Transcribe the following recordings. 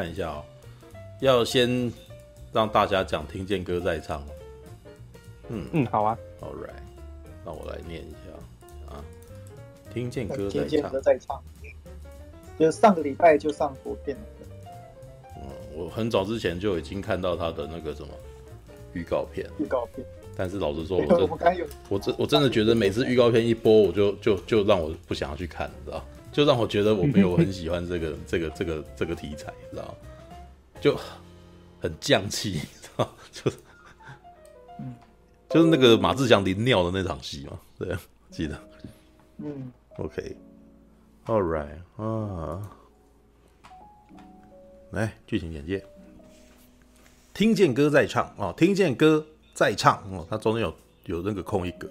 看一下哦，要先让大家讲听见歌再唱。嗯嗯，好啊，All right，那我来念一下啊，听见歌再唱，听见歌再唱，就上个礼拜就上国片了。嗯，我很早之前就已经看到他的那个什么预告片，预告片。但是老实说，我真我真我真的觉得每次预告片一播，我就就就让我不想要去看，你知道？就让我觉得我没有很喜欢这个 这个这个这个题材，你知道？就很匠气，知道？就是，就是那个马志祥淋尿的那场戏嘛，对，记得。嗯，OK，All right 啊，来剧情简介，听见歌在唱哦，听见歌。在唱哦，它中间有有那个空一格，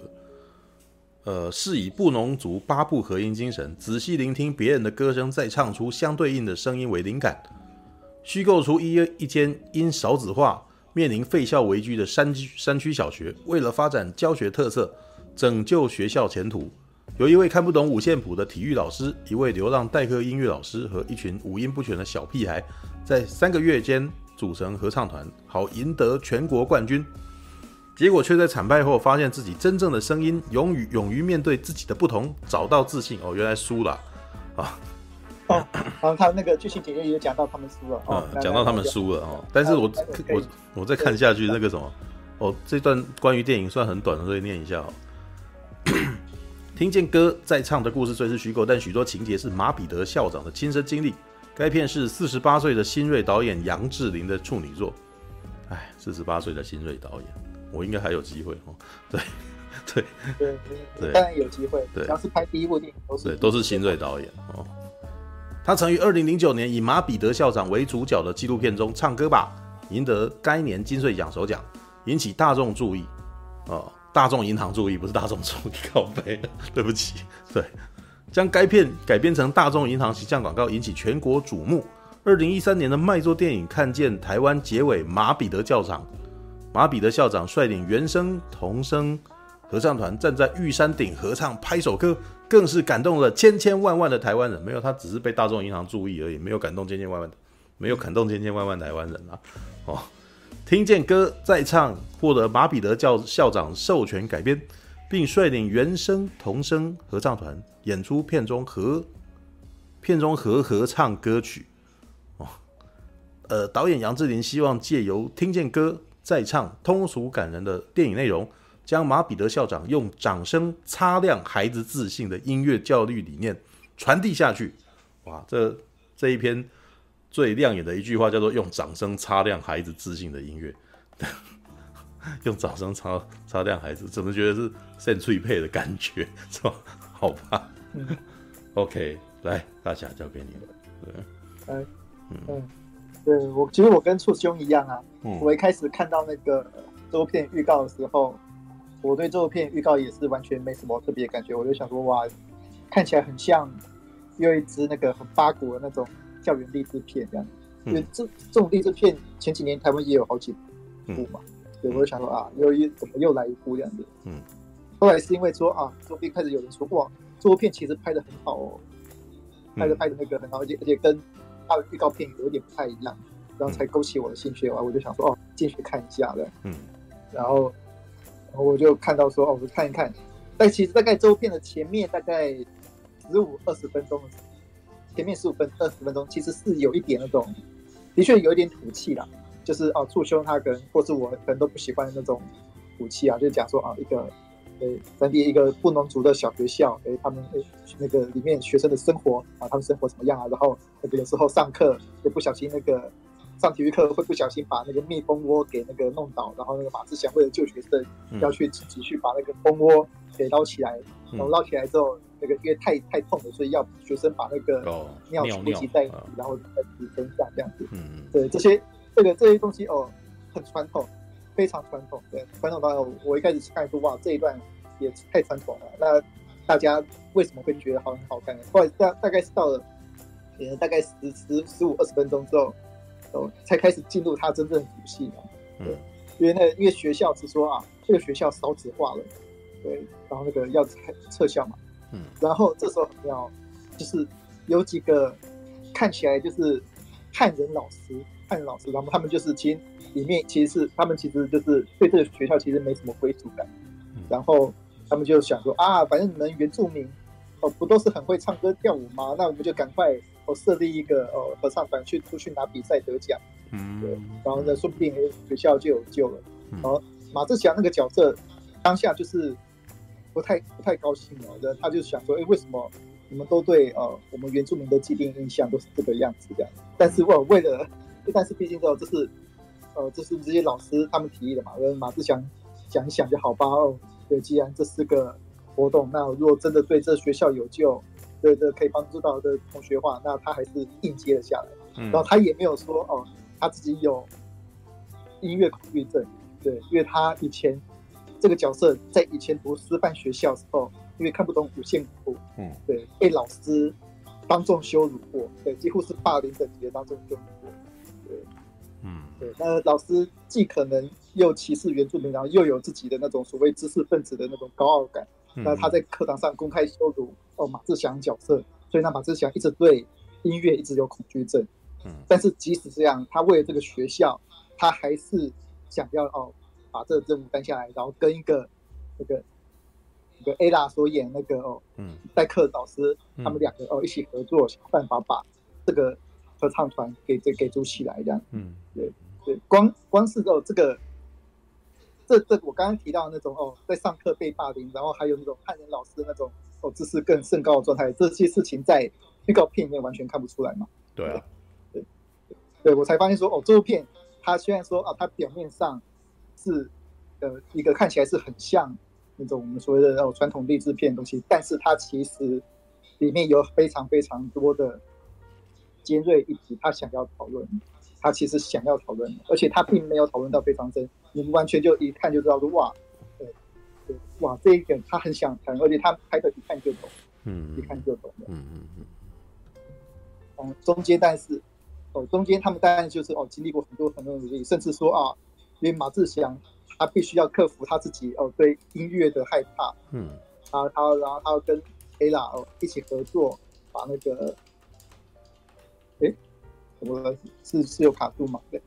呃，是以布农族八部合音精神，仔细聆听别人的歌声，再唱出相对应的声音为灵感，虚构出一一间因少子化面临废校危机的山区山区小学，为了发展教学特色，拯救学校前途，有一位看不懂五线谱的体育老师，一位流浪代课音乐老师和一群五音不全的小屁孩，在三个月间组成合唱团，好赢得全国冠军。结果却在惨败后，发现自己真正的声音，勇于勇于面对自己的不同，找到自信。哦，原来输了啊！哦，然后他那个剧情简介也有讲到他们输了。哦，讲到他们输了哦。但是我我我再看下去那个什么，哦，这段关于电影算很短的，所以念一下哦。听见歌在唱的故事虽是虚构，但许多情节是马彼得校长的亲身经历。该片是四十八岁的新锐导演杨智霖的处女作。哎，四十八岁的新锐导演。我应该还有机会哦，对，对，对，对，当然有机会。对，只要是拍第一部电影都是对，都是新锐导演哦。他曾于二零零九年以马彼得校长为主角的纪录片中唱歌吧，赢得该年金穗奖首奖，引起大众注意。哦，大众银行注意，不是大众注意，靠背，对不起。对，将该片改编成大众银行形象广告，引起全国瞩目。二零一三年的卖座电影看见台湾结尾，马彼得校长。马彼得校长率领原声童声合唱团站在玉山顶合唱拍手歌，更是感动了千千万万的台湾人。没有，他只是被大众银行注意而已，没有感动千千万万，没有感动千千万万台湾人啊！哦，听见歌在唱，获得马彼得教校长授权改编，并率领原声童声合唱团演出片中和片中和合唱歌曲。哦，呃，导演杨智霖希望借由听见歌。在唱通俗感人的电影内容，将马彼得校长用掌声擦亮孩子自信的音乐教育理念传递下去。哇，这这一篇最亮眼的一句话叫做“用掌声擦亮孩子自信的音乐”，用掌声擦擦亮孩子，怎么觉得是扇脆配的感觉？是吧？好吧。嗯、OK，来，大侠交给你了。对，嗯。嗯对我，其实我跟处兄一样啊。嗯、我一开始看到那个这部片预告的时候，我对这部片预告也是完全没什么特别的感觉。我就想说，哇，看起来很像又一支那个很八股的那种校园励志片这样。因为这这种励志片前几年台湾也有好几部嘛。对，我就想说啊，又一怎么又来一部这样子？嗯。后来是因为说啊，周边开始有人说，哇，这部片其实拍的很好哦，拍的拍的那个很好，而且而且跟。他的预告片有点不太一样，然后才勾起我的兴趣。完，我就想说，哦，进去看一下的。嗯，然后，然后我就看到说，哦，我就看一看。但其实大概这部片的前面大概十五二十分钟，前面十五分二十分钟，其实是有一点那种，的确有一点土气啦。就是哦，簇兄他可能或是我可能都不喜欢的那种土气啊，就讲说啊，一个。对，当地一个布农族的小学校，哎，他们那个里面学生的生活啊，他们生活怎么样啊？然后那个有时候上课就不小心那个上体育课会不小心把那个蜜蜂窝给那个弄倒，然后那个马志祥为了救学生，要去自己去把那个蜂窝给捞起来，然后捞起来之后，那个因为太太痛了，所以要学生把那个尿全部挤在一起，然后在自己身上这样子。嗯嗯。对，这些这个这些东西哦，很传统。非常传统，对传统的我一开始看说哇，这一段也太传统了。那大家为什么会觉得好很好看呢？后来大大概是到了呃大概十十十五二十分钟之后，哦才开始进入他真正的主戏嘛。对，因为那因为学校是说啊，这个学校少子化了，对，然后那个要撤撤校嘛。嗯，然后这时候要就是有几个看起来就是汉人老师，汉老师，然后他们就是其实里面其实是他们其实就是对这个学校其实没什么归属感，然后他们就想说啊，反正你们原住民哦不都是很会唱歌跳舞吗？那我们就赶快哦设立一个哦合唱团去出去拿比赛得奖，嗯，对，然后呢说不定学校就有救了。然后马志祥那个角色当下就是不太不太高兴了，他就想说，哎，为什么？你们都对呃，我们原住民的既定印象都是这个样子这样，但是我为了，但是毕竟这这是，呃，这是这些老师他们提议的嘛，呃，马志祥想一想就好吧。哦，对，既然这是个活动，那如果真的对这学校有救，对这可以帮助到的同学话，那他还是应接了下来。嗯，然后他也没有说哦，他自己有音乐恐惧症，对，因为他以前这个角色在以前读师范学校的时候。因为看不懂五线谱，嗯，对，被老师当众羞辱过，对，几乎是霸凌等级的当众羞辱过，对，嗯，对，那老师既可能又歧视原住民，然后又有自己的那种所谓知识分子的那种高傲感，那、嗯、他在课堂上公开羞辱哦马志祥角色，所以那马志祥一直对音乐一直有恐惧症，嗯，但是即使这样，他为了这个学校，他还是想要哦把这个任务担下来，然后跟一个那个。个 Ella 所演那个哦，嗯，代课老师，嗯、他们两个哦一起合作，想办法把这个合唱团给给给组起来，这样，嗯，对对，光光是哦这个，这这我刚刚提到的那种哦，在上课被霸凌，然后还有那种汉人老师那种哦知识更甚高的状态，这些事情在预告片里面完全看不出来嘛？对啊，对对，对我才发现说哦，这部片它虽然说啊，它表面上是呃一个看起来是很像。那种我们所谓的哦传统励志片的东西，但是它其实里面有非常非常多的尖锐议题，他想要讨论，他其实想要讨论，而且他并没有讨论到非常深，你们完全就一看就知道说哇，对对哇，这一点他很想谈，而且他拍的一看就懂，嗯，一看就懂的，嗯嗯嗯，嗯，中间但是哦，中间他们当然就是哦经历过很多很多努力，甚至说啊，因为马志祥。他必须要克服他自己哦对音乐的害怕，嗯，他他然后他要跟 Ella 哦一起合作，把那个，哎，怎么了？是是有卡住吗？对，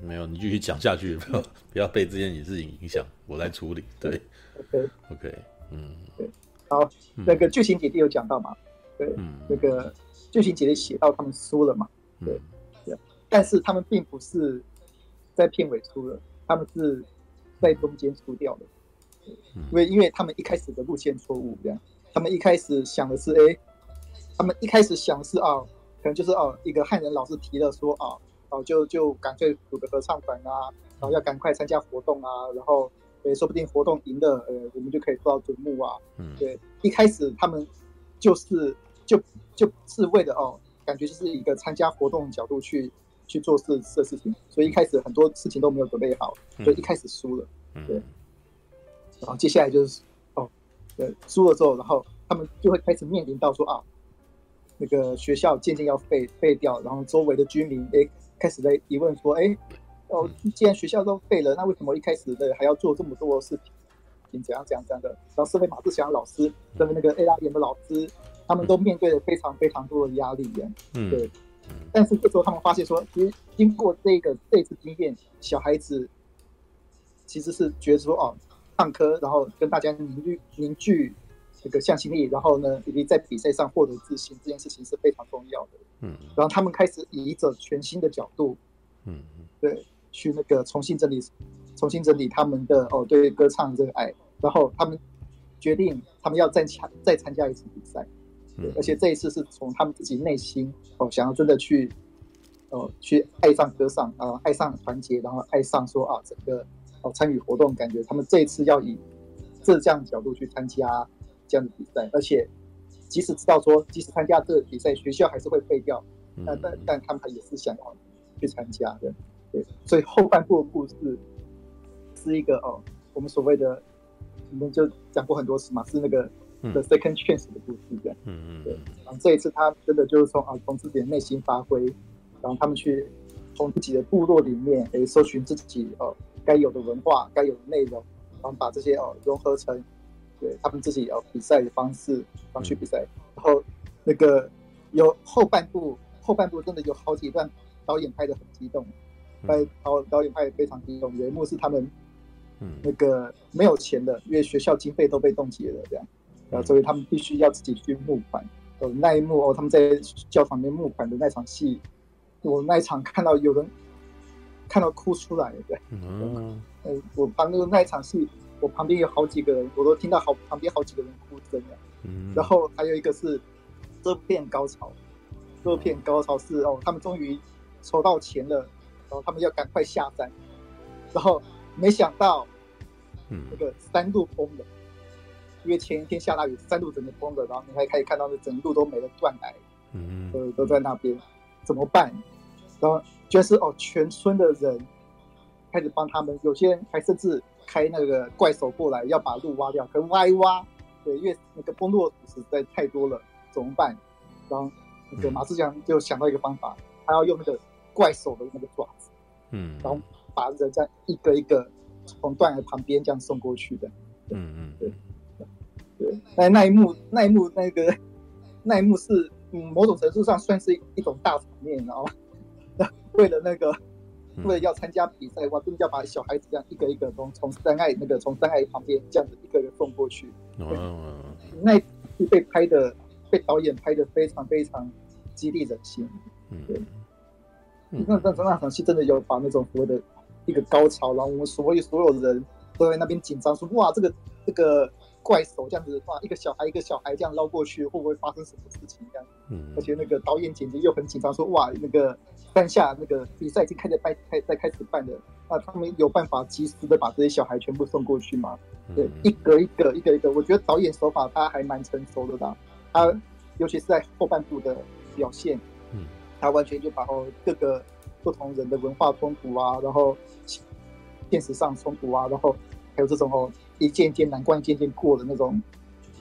没有，你继续讲下去，不要 不要被这件事情影响，我来处理。对，OK OK，嗯，对，好，那个剧情姐弟有讲到嘛？对，嗯，那个剧情姐弟写到他们输了嘛？对，对，但是他们并不是在片尾输了，他们是。在中间出掉的，因为因为他们一开始的路线错误，这样，他们一开始想的是，哎，他们一开始想的是啊，可能就是哦，一个汉人老师提了说啊，哦，就就干脆组个合唱团啊，然后要赶快参加活动啊，然后，诶，说不定活动赢了，呃，我们就可以做到瞩目啊，嗯，对，一开始他们就是就就是为了哦，感觉就是一个参加活动角度去。去做事的事情，所以一开始很多事情都没有准备好，所以一开始输了，对。然后接下来就是哦，对，输了之后，然后他们就会开始面临到说啊，那个学校渐渐要废废掉，然后周围的居民哎开始在疑问说，哎，哦，既然学校都废了，那为什么一开始的还要做这么多的事情，怎样怎样怎样的？然后身为马志祥老师，身为那个 A 拉演的老师，他们都面对了非常非常多的压力，嗯，对。但是这时候他们发现说，其实经过这个这次经验，小孩子其实是觉得说哦，上课，然后跟大家凝聚凝聚这个向心力，然后呢，以及在比赛上获得自信，这件事情是非常重要的。嗯，然后他们开始以一种全新的角度，嗯，对，去那个重新整理，重新整理他们的哦对歌唱这个爱，然后他们决定他们要再参再参加一次比赛。对，而且这一次是从他们自己内心哦，想要真的去，哦，去爱上歌唱啊，爱上团结，然后爱上说啊，整个哦参与活动，感觉。他们这一次要以这这样角度去参加这样的比赛，而且即使知道说，即使参加这个比赛，学校还是会废掉，但但但他们也是想要去参加的，对，所以后半部的故事是一个哦，我们所谓的，我们就讲过很多次嘛，是那个。The second chance 的故事，这样，嗯嗯，对。然后这一次，他真的就是从啊，从自己的内心发挥，然后他们去从自己的部落里面，诶，搜寻自己哦该有的文化、该有的内容，然后把这些哦融合成对他们自己要比赛的方式，然后去比赛。然后那个有后半部后半部真的有好几段导演拍的很激动，拍导导演拍的非常激动。有一幕是他们，那个没有钱的，因为学校经费都被冻结了，这样，然后所以他们必须要自己去募款。呃，那一幕哦，他们在教堂里面募款的那场戏，我那一场看到有人看到哭出来，对，嗯，我旁边那一场戏，我旁边有好几个人，我都听到好旁边好几个人哭声的，嗯，然后还有一个是这片高潮。这片高潮是哦，他们终于筹到钱了，然后他们要赶快下山，然后没想到，嗯，那个山路封了，因为前一天下大雨，山路整个封了，然后你还可以看到那整路都没了断崖，嗯，都都在那边，怎么办？然后就是哦，全村的人开始帮他们，有些人还甚至开那个怪手过来要把路挖掉，可挖一挖，对，因为那个崩落实在太多了，怎么办？然后。那个马志强就想到一个方法，他要用那个怪手的那个爪子，嗯，然后把人这样一个一个从断崖旁边这样送过去的，嗯嗯，对，对，那那一幕那一幕那个那一幕是嗯某种程度上算是一种大场面，然后 为了那个为了要参加比赛，哇，真的要把小孩子这样一个一个从从山崖那个从山崖旁边这样子一个一个送过去，哦，那是被拍的。被导演拍的非常非常激励人心，对，嗯、那那那场戏真的有把那种所谓的一个高潮，然后我们所有所有人都在那边紧张，说哇，这个这个怪手这样子哇，一个小孩一个小孩这样捞过去，会不会发生什么事情这样？嗯，而且那个导演简直又很紧张，说哇，那个山下那个比赛已经开始办开在开始办了，那他们有办法及时的把这些小孩全部送过去吗？对，一个一个一个一个，我觉得导演手法他还蛮成熟的啦。他尤其是在后半部的表现，嗯，他完全就把哦各个不同人的文化冲突啊，然后现实上冲突啊，然后还有这种哦一件一件难关一件件过的那种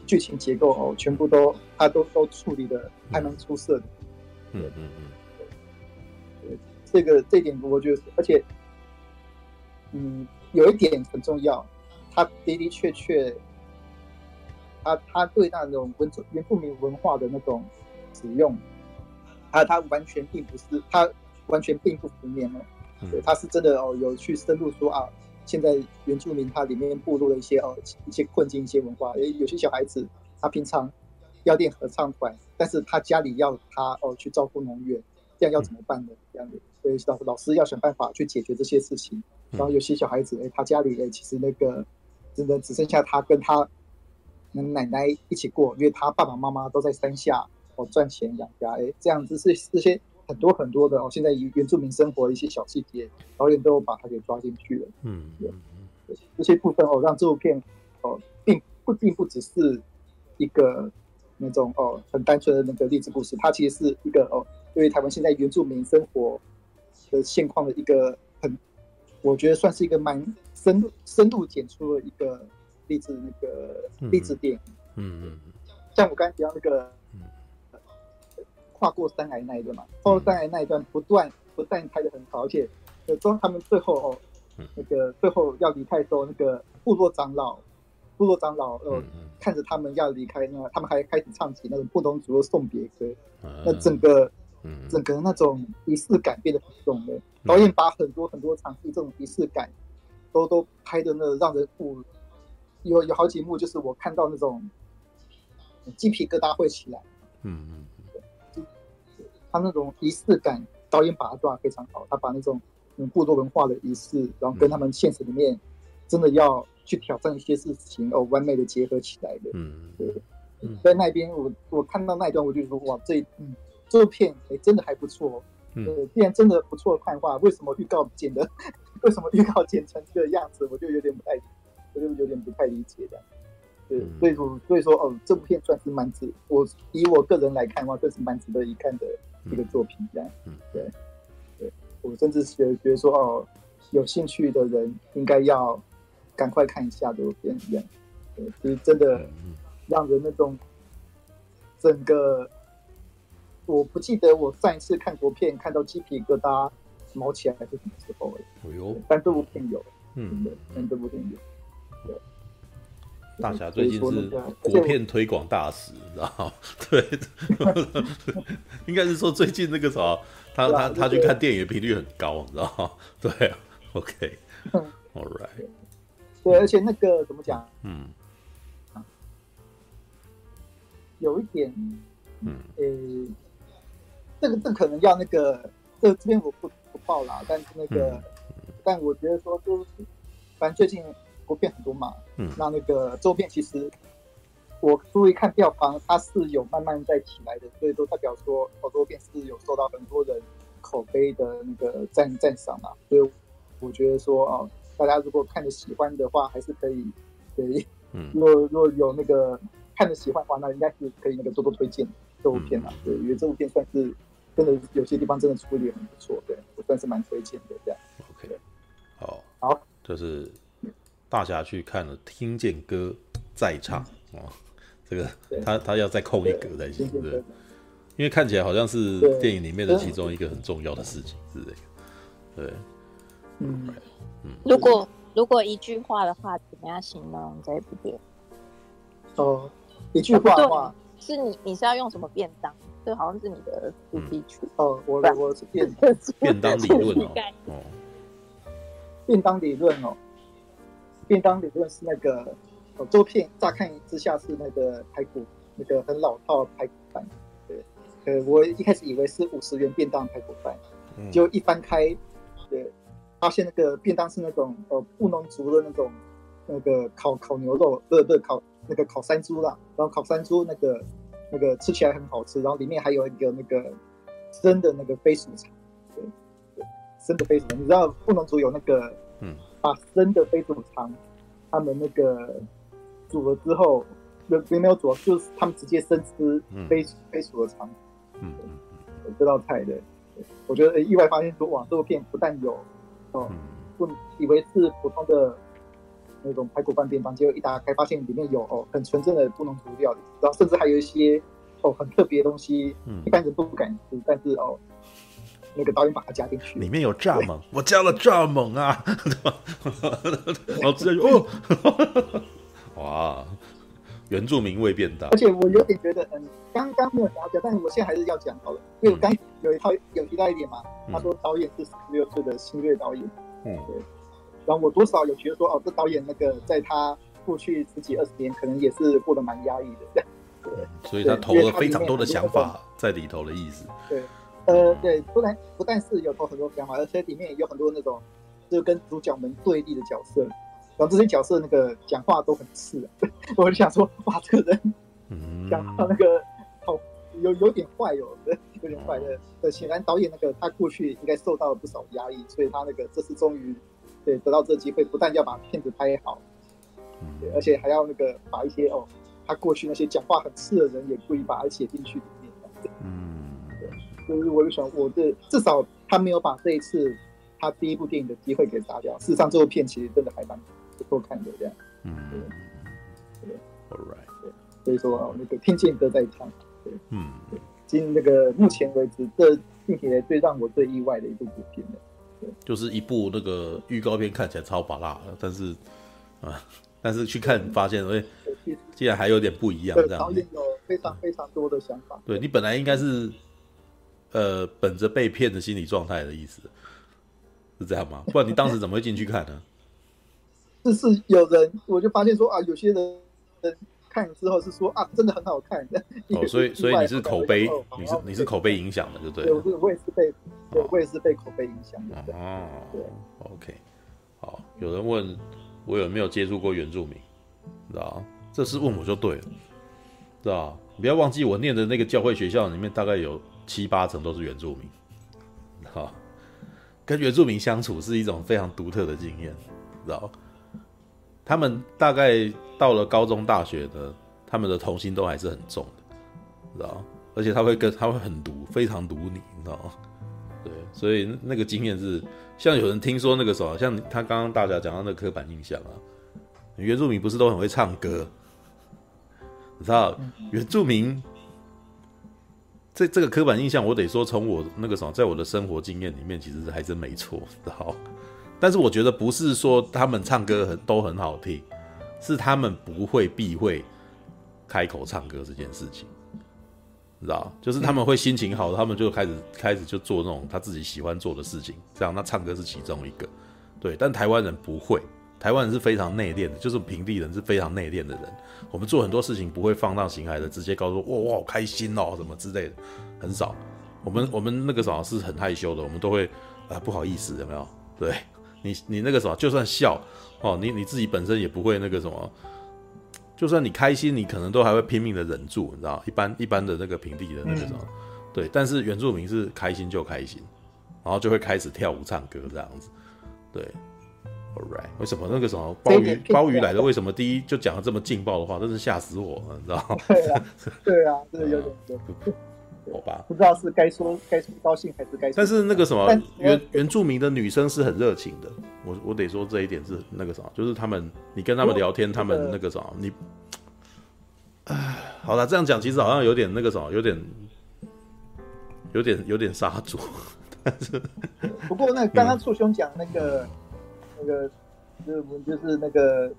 剧情结构哦，全部都他都都处理的还蛮出色的，嗯嗯嗯，对，这个这一点我觉得，而且嗯有一点很重要，他的的确确。他他对那种文原住民文化的那种使用，他他完全并不是他完全并不负面哦，对，他是真的哦，有去深入说啊，现在原住民他里面步入了一些哦一些困境，一些文化，诶，有些小孩子他平常要练合唱团，但是他家里要他哦去照顾农园，这样要怎么办呢？这样子，所以老老师要想办法去解决这些事情。然后有些小孩子诶，他家里诶其实那个真的只剩下他跟他。奶奶一起过，因为他爸爸妈妈都在山下哦赚钱养家，哎，这样子是这些很多很多的哦，现在原住民生活的一些小细节，导演都把他给抓进去了。嗯，对，这些部分哦，让这部片哦，并不并不只是一个那种哦很单纯的那个励志故事，它其实是一个哦，对于台湾现在原住民生活的现况的一个很，我觉得算是一个蛮深入深入浅出了一个。励志那个励志电影，嗯嗯，像我刚才提到那个，跨过山崖那一段嘛，跨过山崖那一段不断不断拍的很好，而且当他们最后哦，那个最后要离开的时候，那个部落长老，部落长老呃看着他们要离开，那他们还开始唱起那种布农族的送别歌，那整个整个那种仪式感变得很重的。导演把很多很多场戏这种仪式感都都拍的那让人不。有有好几幕，就是我看到那种鸡皮疙瘩会起来。嗯嗯，对，他那种仪式感，导演把它抓得非常好。他把那种嗯部落文化的仪式，然后跟他们现实里面真的要去挑战一些事情，哦，完美的结合起来的。嗯对，在那边我我看到那一段，我就说哇，这嗯这部片哎真的还不错。嗯，既然真的不错的看话，为什么预告剪的？为什么预告剪成这个样子？我就有点不太。我就有点不太理解的，对，所以说，所以说，哦，这部片算是蛮值，我以我个人来看的话，这是蛮值得一看的一个作品，这样，嗯，对，对，我甚至觉觉得说，哦，有兴趣的人应该要赶快看一下这部片，这样，对，就是真的让人那种整个，我不记得我上一次看国片看到鸡皮疙瘩毛起来还是什么时候了，哎呦，但这部片有，嗯，对，但这部片有。大侠最近是国片推广大使，知道吗？对，应该是说最近那个啥，他他他去看电影的频率很高，你知道吗？对，OK，All right，对，而且那个怎么讲？嗯，有一点，嗯，呃，这个这可能要那个，这这边我不不报啦，但是那个，但我觉得说就是，反正最近。国片很多嘛，嗯，那那个周边其实我注意看票房，它是有慢慢在起来的，所以都代表说好多片是有受到很多人口碑的那个赞赞赏嘛，所以我觉得说哦，大家如果看着喜欢的话，还是可以，可以，嗯，如果如果有那个看着喜欢的话，那应该是可以那个多多推荐这部片嘛，对，因为这部片算是真的有些地方真的处理很不错，对，我算是蛮推荐的这样。OK，好，好，就是。大侠去看了，听见歌再唱哦，这个他他要再扣一格才行，对，对，因为看起来好像是电影里面的其中一个很重要的事情，是这个，对，嗯嗯。如果如果一句话的话，怎么样形容这一部电影？哦，一句话的话，是你你是要用什么便当？这好像是你的主题曲哦，我我是便便当理论 哦，便当理论哦。便当理论是那个哦，周片乍看之下是那个排骨，那个很老套排骨饭。对，呃，我一开始以为是五十元便当排骨饭，就一翻开，对，发现那个便当是那种呃布农族的那种那个烤烤牛肉，不是不是烤那个烤山猪啦，然后烤山猪那个那个吃起来很好吃，然后里面还有一个那个生的那个飞鼠肠，对对，生的飞鼠肠，你知道布农族有那个嗯。把生的飞鼠肠，他们那个煮了之后，没没有煮，就是他们直接生吃飞飞鼠的肠。嗯，这道菜的，我觉得意外发现说，哇，这部片不但有哦，不以为是普通的那种排骨饭便当，结果一打开发现里面有哦很纯正的布农族料理，然后甚至还有一些哦很特别的东西，一般人都不敢吃，但是哦。那个导演把它加进去，里面有蚱蜢，我加了蚱蜢啊，对吧？然后直接就哦，哇，原住民味变大。而且我有点觉得，嗯，刚刚没有讲，但是我现在还是要讲好了，因为我刚有一套有提到一点嘛，他说导演是十六岁的新锐导演，嗯，对。然后我多少有觉得说，哦，这导演那个在他过去十几二十年，可能也是过得蛮压抑的，对。所以他投了非常多的想法在里头的意思，对。呃，对，不但不但是有投很多想法，而且里面也有很多那种，就跟主角们对立的角色，然后这些角色那个讲话都很刺，我就想说，哇，这个人讲话那个好有有点坏哦，有点坏的。呃，显然导演那个他过去应该受到了不少压抑，所以他那个这次终于对得到这机会，不但要把片子拍好，对，而且还要那个把一些哦，他过去那些讲话很刺的人也故意把它写进去里面，嗯。就是我就想，我这至少他没有把这一次他第一部电影的机会给砸掉。事实上，这部片其实真的还蛮不错看的，这样。嗯，对，对，All right，对，所以说那个听见歌在唱，对，嗯，对，今那个目前为止，这并且最让我最意外的一部片的，对，就是一部那个预告片看起来超拔辣的，但是啊，但是去看发现，哎，竟然还有点不一样，这样。导演有非常非常多的想法。对，你本来应该是。呃，本着被骗的心理状态的意思，是这样吗？不然你当时怎么会进去看呢？就 是有人，我就发现说啊，有些人看之后是说啊，真的很好看。哦，所以所以你是口碑，你是你是口碑影响的，对不对？对，我也是被，我也是被口碑影响的。哦，对，OK，好，有人问我有没有接触过原住民，知道这是问我就对了，知道不要忘记我念的那个教会学校里面大概有。七八成都是原住民，好，跟原住民相处是一种非常独特的经验，知道？他们大概到了高中、大学的，他们的童心都还是很重的，知道？而且他会跟他会很毒，非常毒你，你知道吗？对，所以那个经验是，像有人听说那个时候，像他刚刚大家讲到那个刻板印象啊，原住民不是都很会唱歌？你知道，原住民。这这个刻板印象，我得说，从我那个什么，在我的生活经验里面，其实还真没错，知道？但是我觉得不是说他们唱歌很都很好听，是他们不会避讳开口唱歌这件事情，你知道？就是他们会心情好，他们就开始开始就做那种他自己喜欢做的事情，这样那唱歌是其中一个，对。但台湾人不会，台湾人是非常内敛的，就是平地人是非常内敛的人。我们做很多事情不会放荡形骸的，直接告诉我，哇，我好开心哦，什么之类的，很少。我们我们那个时候是很害羞的，我们都会啊不好意思，有没有？对你你那个什么就算笑哦，你你自己本身也不会那个什么，就算你开心，你可能都还会拼命的忍住，你知道？一般一般的那个平地的那个什么，嗯、对，但是原住民是开心就开心，然后就会开始跳舞唱歌这样子，对，All right，为什么那个什么鲍鱼鲍鱼来了？为什么第一就讲了这么劲爆的话？真是吓死我了，你知道？对啊，对有点多。好吧，不知道是该说该说高兴还是该说。但是那个什么原原住民的女生是很热情的，我我得说这一点是那个什么，就是他们你跟他们聊天，他们那个什么你，哎，好了，这样讲其实好像有点那个什么，有点有点有点杀猪。但 是不过那刚刚处兄讲那个那个就是就是那个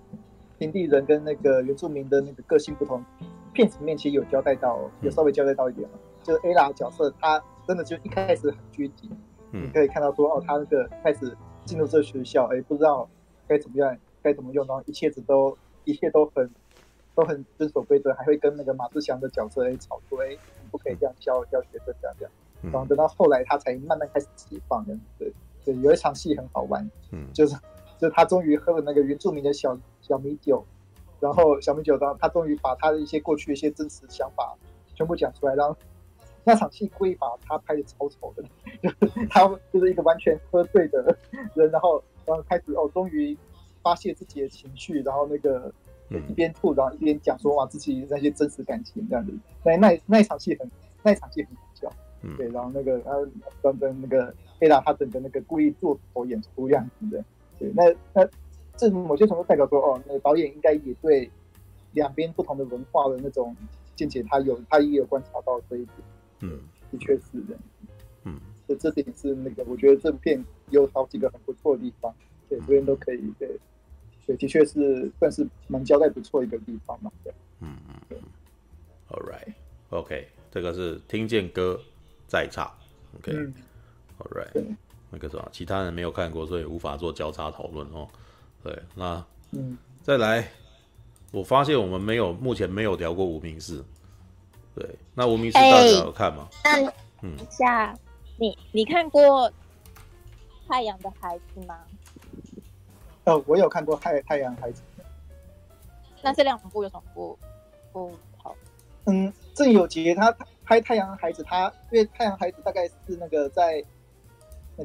平地人跟那个原住民的那个个性不同，片子里面其实有交代到，有稍微交代到一点嘛。就是 Ella 角色，他真的就一开始很拘谨，嗯，你可以看到说，哦，他那个开始进入这个学校，哎，不知道该怎么样，该怎么用，然后一切子都一切都很都很遵守规则，还会跟那个马志祥的角色哎吵说，哎，不可以这样教教学生这样这样，然后等到后来他才慢慢开始释放的，对对，有一场戏很好玩，嗯，就是就是他终于喝了那个原住民的小小米酒，然后小米酒，然后他终于把他的一些过去一些真实想法全部讲出来，然后。那场戏故意把他拍的超丑的，就是他就是一个完全喝醉的人，然后然后开始哦，终于发泄自己的情绪，然后那个一边吐，然后一边讲说哇自己那些真实感情这样子。那那那一场戏很，那一场戏很搞笑，对，然后那个他跟跟那个黑达他整个那个故意做头演出样子的，对，那那这某些程度代表说哦，那个导演应该也对两边不同的文化的那种见解，他有他也有观察到这一点。嗯，的确是的。嗯，这这点是那个，我觉得这部片有好几个很不错的地方，对，这边都可以，对，对，的确是算是蛮交代不错一个地方嘛，对，嗯嗯，对，All right，OK，okay，这个是听见歌再唱，OK，All、嗯、right，那个什么，其他人没有看过，所以无法做交叉讨论哦。对，那嗯，再来，我发现我们没有，目前没有聊过无名氏。对，那无名氏大家有看吗？那嗯，下你你看过《太阳的孩子》吗？哦，我有看过太《太太阳孩子》。那这两部有什么不不好？嗯，郑有杰他拍《太阳孩子》，他因为《太阳孩子》大概是那个在那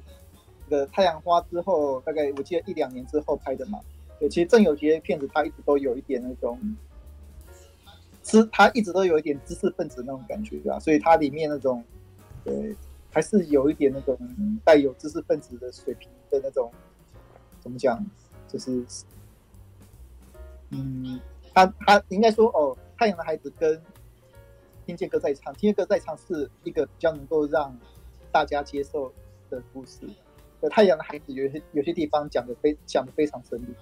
个《太阳花》之后，大概我记得一两年之后拍的嘛。对，其实郑有杰的片子他一直都有一点那种。知他一直都有一点知识分子那种感觉，对吧？所以他里面那种，对，还是有一点那种带有知识分子的水平的那种，怎么讲？就是，嗯，他他应该说，哦，《太阳的孩子》跟《听见歌在唱》，《听见歌在唱》是一个比较能够让大家接受的故事。《太阳的孩子》有些有些地方讲的非讲的非常深入，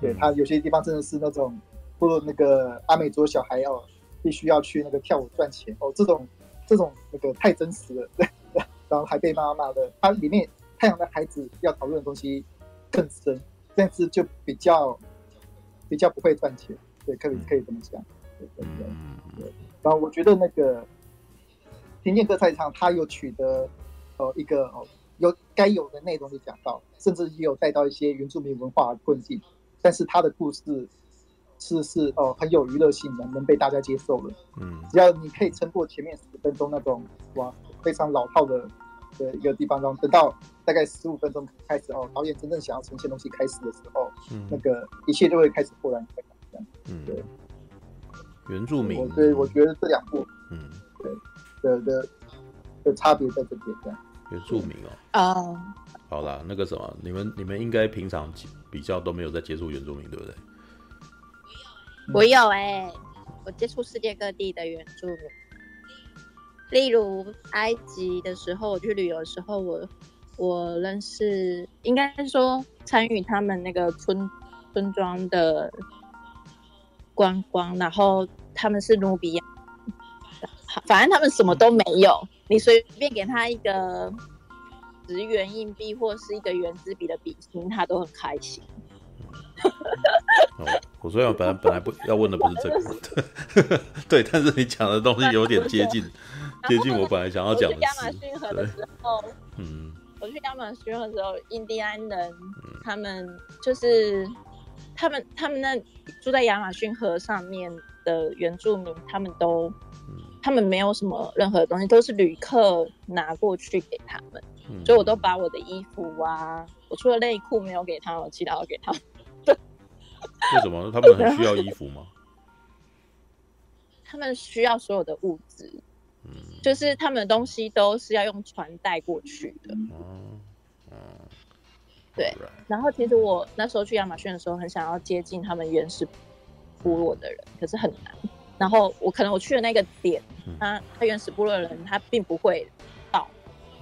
对他有些地方真的是那种。或那个阿美族小孩要必须要去那个跳舞赚钱哦，这种这种那个太真实了，然后还被妈妈骂的。它里面太阳的孩子要讨论的东西更深，但是就比较比较不会赚钱，对，可以可以这么讲，对对对，对。然后我觉得那个田健歌在场，他有取得呃一个哦有该有的内容的讲到，甚至也有带到一些原住民文化的困境，但是他的故事。是是哦，很有娱乐性的，能被大家接受的。嗯，只要你可以撑过前面十分钟那种哇非常老套的的一个地方，然后等到大概十五分钟开始哦，导演真正想要呈现东西开始的时候，嗯，那个一切就会开始豁然开朗这样。嗯，对。原住民，所以我觉得这两部，嗯，对的的的差别在这边这样。原住民哦。啊。好啦，那个什么，你们你们应该平常比较都没有在接触原住民，对不对？我有哎、我接触世界各地的原住民，例如埃及的时候，我去旅游的时候，我我认识，应该说参与他们那个村村庄的观光，然后他们是努比亚，反正他们什么都没有，你随便给他一个十元硬币或是一个原子笔的笔芯，他都很开心。哦，我说要本来本来不要问的不是这个，对，但是你讲的东西有点接近 接近我本来想要讲的。亚马逊河的时候，嗯。我去亚马逊河的时候，印第安人他们就是他们他们那住在亚马逊河上面的原住民，他们都他们没有什么任何东西，都是旅客拿过去给他们，所以我都把我的衣服啊，我除了内裤没有给他们，我其他都给他们。为什么？他们很需要衣服吗？他们需要所有的物资。嗯就是他们的东西都是要用船带过去的。嗯嗯，对。然后其实我那时候去亚马逊的时候，很想要接近他们原始部落的人，可是很难。然后我可能我去的那个点，他他原始部落的人他并不会到，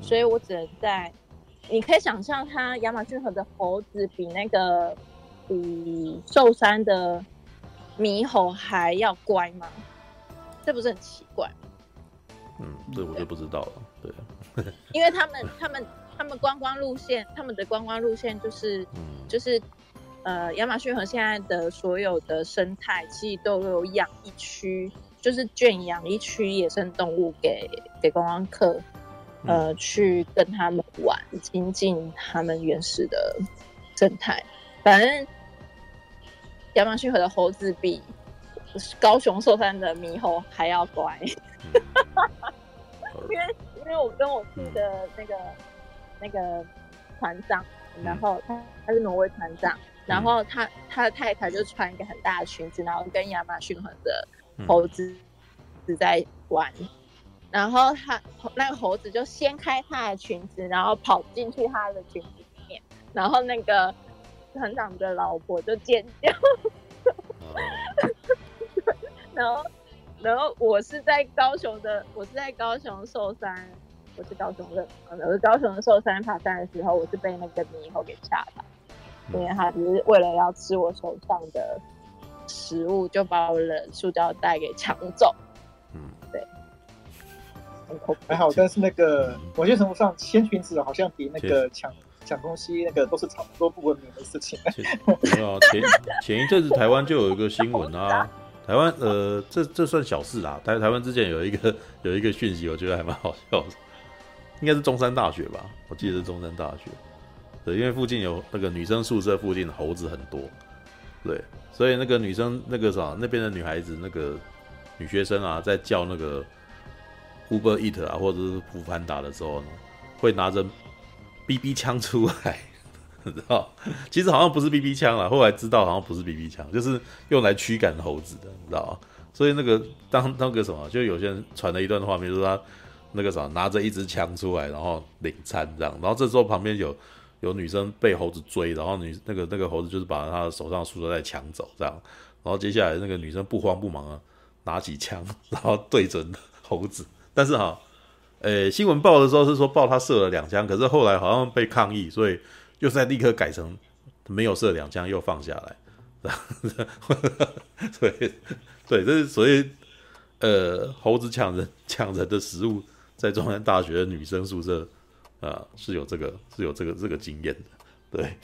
所以我只能在。你可以想象，他亚马逊河的猴子比那个比寿山的猕猴还要乖吗？这不是很奇怪？嗯，这我就不知道了。对，因为他们、他们、他们观光路线，他们的观光路线就是，嗯、就是，呃，亚马逊河现在的所有的生态，其实都有养一区，就是圈养一区野生动物给给观光客，呃，去跟他们玩，亲近他们原始的生态。反正亚马逊河的猴子比高雄寿山的猕猴还要乖。因为因为我跟我去的那个、嗯、那个船长，然后他他是挪威船长，嗯、然后他他的太太就穿一个很大的裙子，然后跟亚马逊河的猴子是在玩，嗯、然后他那个猴子就掀开他的裙子，然后跑进去他的裙子里面，然后那个船长的老婆就尖叫，嗯、然后。然后我是在高雄的，我是在高雄寿山，我是高雄人，我是高雄的寿山爬山的时候，我是被那个猕猴给吓到，因为他只是为了要吃我手上的食物，就把我的塑胶袋给抢走。还好，但是那个某些程度上，掀裙子好像比那个抢讲东西那个都是差不多不文明的事情。没有，前 前一阵子台湾就有一个新闻啊。台湾呃，这这算小事啦。台台湾之前有一个 有一个讯息，我觉得还蛮好笑的，应该是中山大学吧？我记得是中山大学。对，因为附近有那个女生宿舍附近猴子很多，对，所以那个女生那个啥那边的女孩子那个女学生啊，在叫那个 Uber Eat 啊，或者是 f o o 的时候呢，会拿着 BB 枪出来。知道，其实好像不是 BB 枪啦，后来知道好像不是 BB 枪，就是用来驱赶猴子的，你知道？所以那个当那个什么，就有些人传了一段画面，就是他那个啥拿着一支枪出来，然后领餐这样，然后这时候旁边有有女生被猴子追，然后女那个那个猴子就是把她的手上的塑料袋抢走这样，然后接下来那个女生不慌不忙啊，拿起枪然后对准猴子，但是哈，诶新闻报的时候是说报他射了两枪，可是后来好像被抗议，所以。又再立刻改成没有射两枪，又放下来，对对，这是所以呃，猴子抢人抢人的食物，在中山大学的女生宿舍啊、是有这个是有这个这个经验的，对，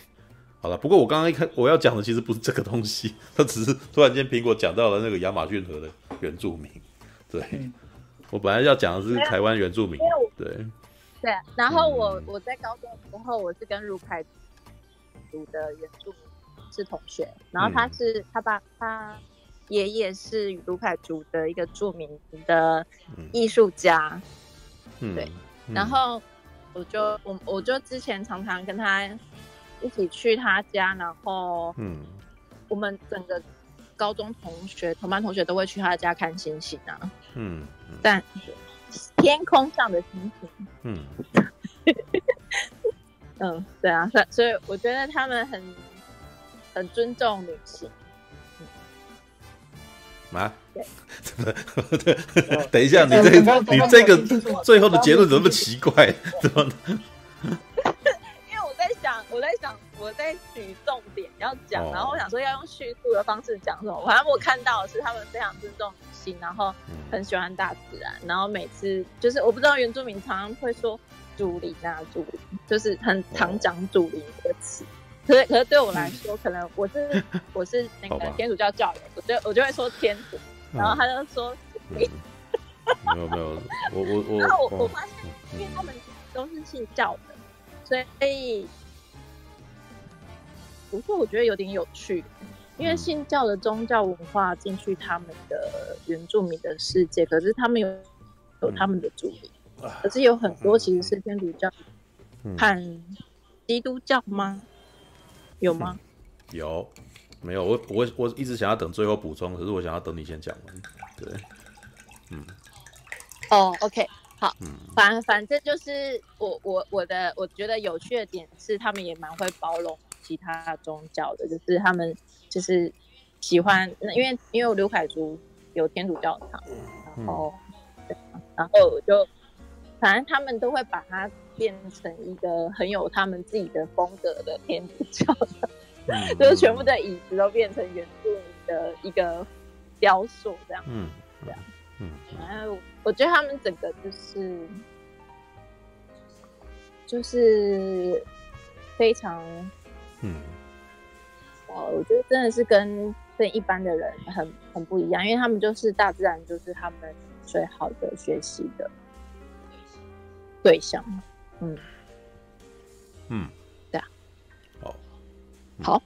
好了，不过我刚刚一开我要讲的其实不是这个东西，它只是突然间苹果讲到了那个亚马逊河的原住民，对，我本来要讲的是台湾原住民，对。对，然后我我在高中的时候，我是跟鲁凯读的原住民是同学，然后他是、嗯、他爸他爷爷是卢凯族的一个著名的艺术家，嗯、对，嗯、然后我就我我就之前常常跟他一起去他家，然后嗯，我们整个高中同学同班同学都会去他家看星星啊，嗯，嗯但。天空上的星星，嗯，嗯，对啊，所所以我觉得他们很很尊重女性。啊？对，对，等一下，你这你这个最后的结论怎么那么奇怪？怎么？因为我在想，我在想，我我在举重点要讲，然后我想说要用叙述的方式讲什么。反正我看到的是他们非常尊重女性，然后很喜欢大自然，然后每次就是我不知道原住民常常会说“祖灵”啊，“祖灵”就是很常讲“祖灵”这个词。可是可是对我来说，可能我是 我是那个天主教教友，我就我就会说天主，然后他就说 没有没有，我我我，然后我我发现，因为他们都是信教的，所以。不过我觉得有点有趣，因为信教的宗教文化进去他们的原住民的世界，可是他们有有他们的主理，嗯、可是有很多其实是天主教和基督教吗？有吗？有，没有？我我我一直想要等最后补充，可是我想要等你先讲完。对，嗯，哦、oh，OK，好，嗯，反反正就是我我我的我觉得有趣的点是，他们也蛮会包容。其他宗教的，就是他们就是喜欢，那因为因为刘凯族有天主教堂，然后，对，然后我就反正他们都会把它变成一个很有他们自己的风格的天主教的，就是全部的椅子都变成原住民的一个雕塑这样，嗯，这样，嗯，然后我觉得他们整个就是就是非常。嗯，哦，我觉得真的是跟跟一般的人很很不一样，因为他们就是大自然，就是他们最好的学习的对象。嗯，嗯，对啊，好，嗯、好，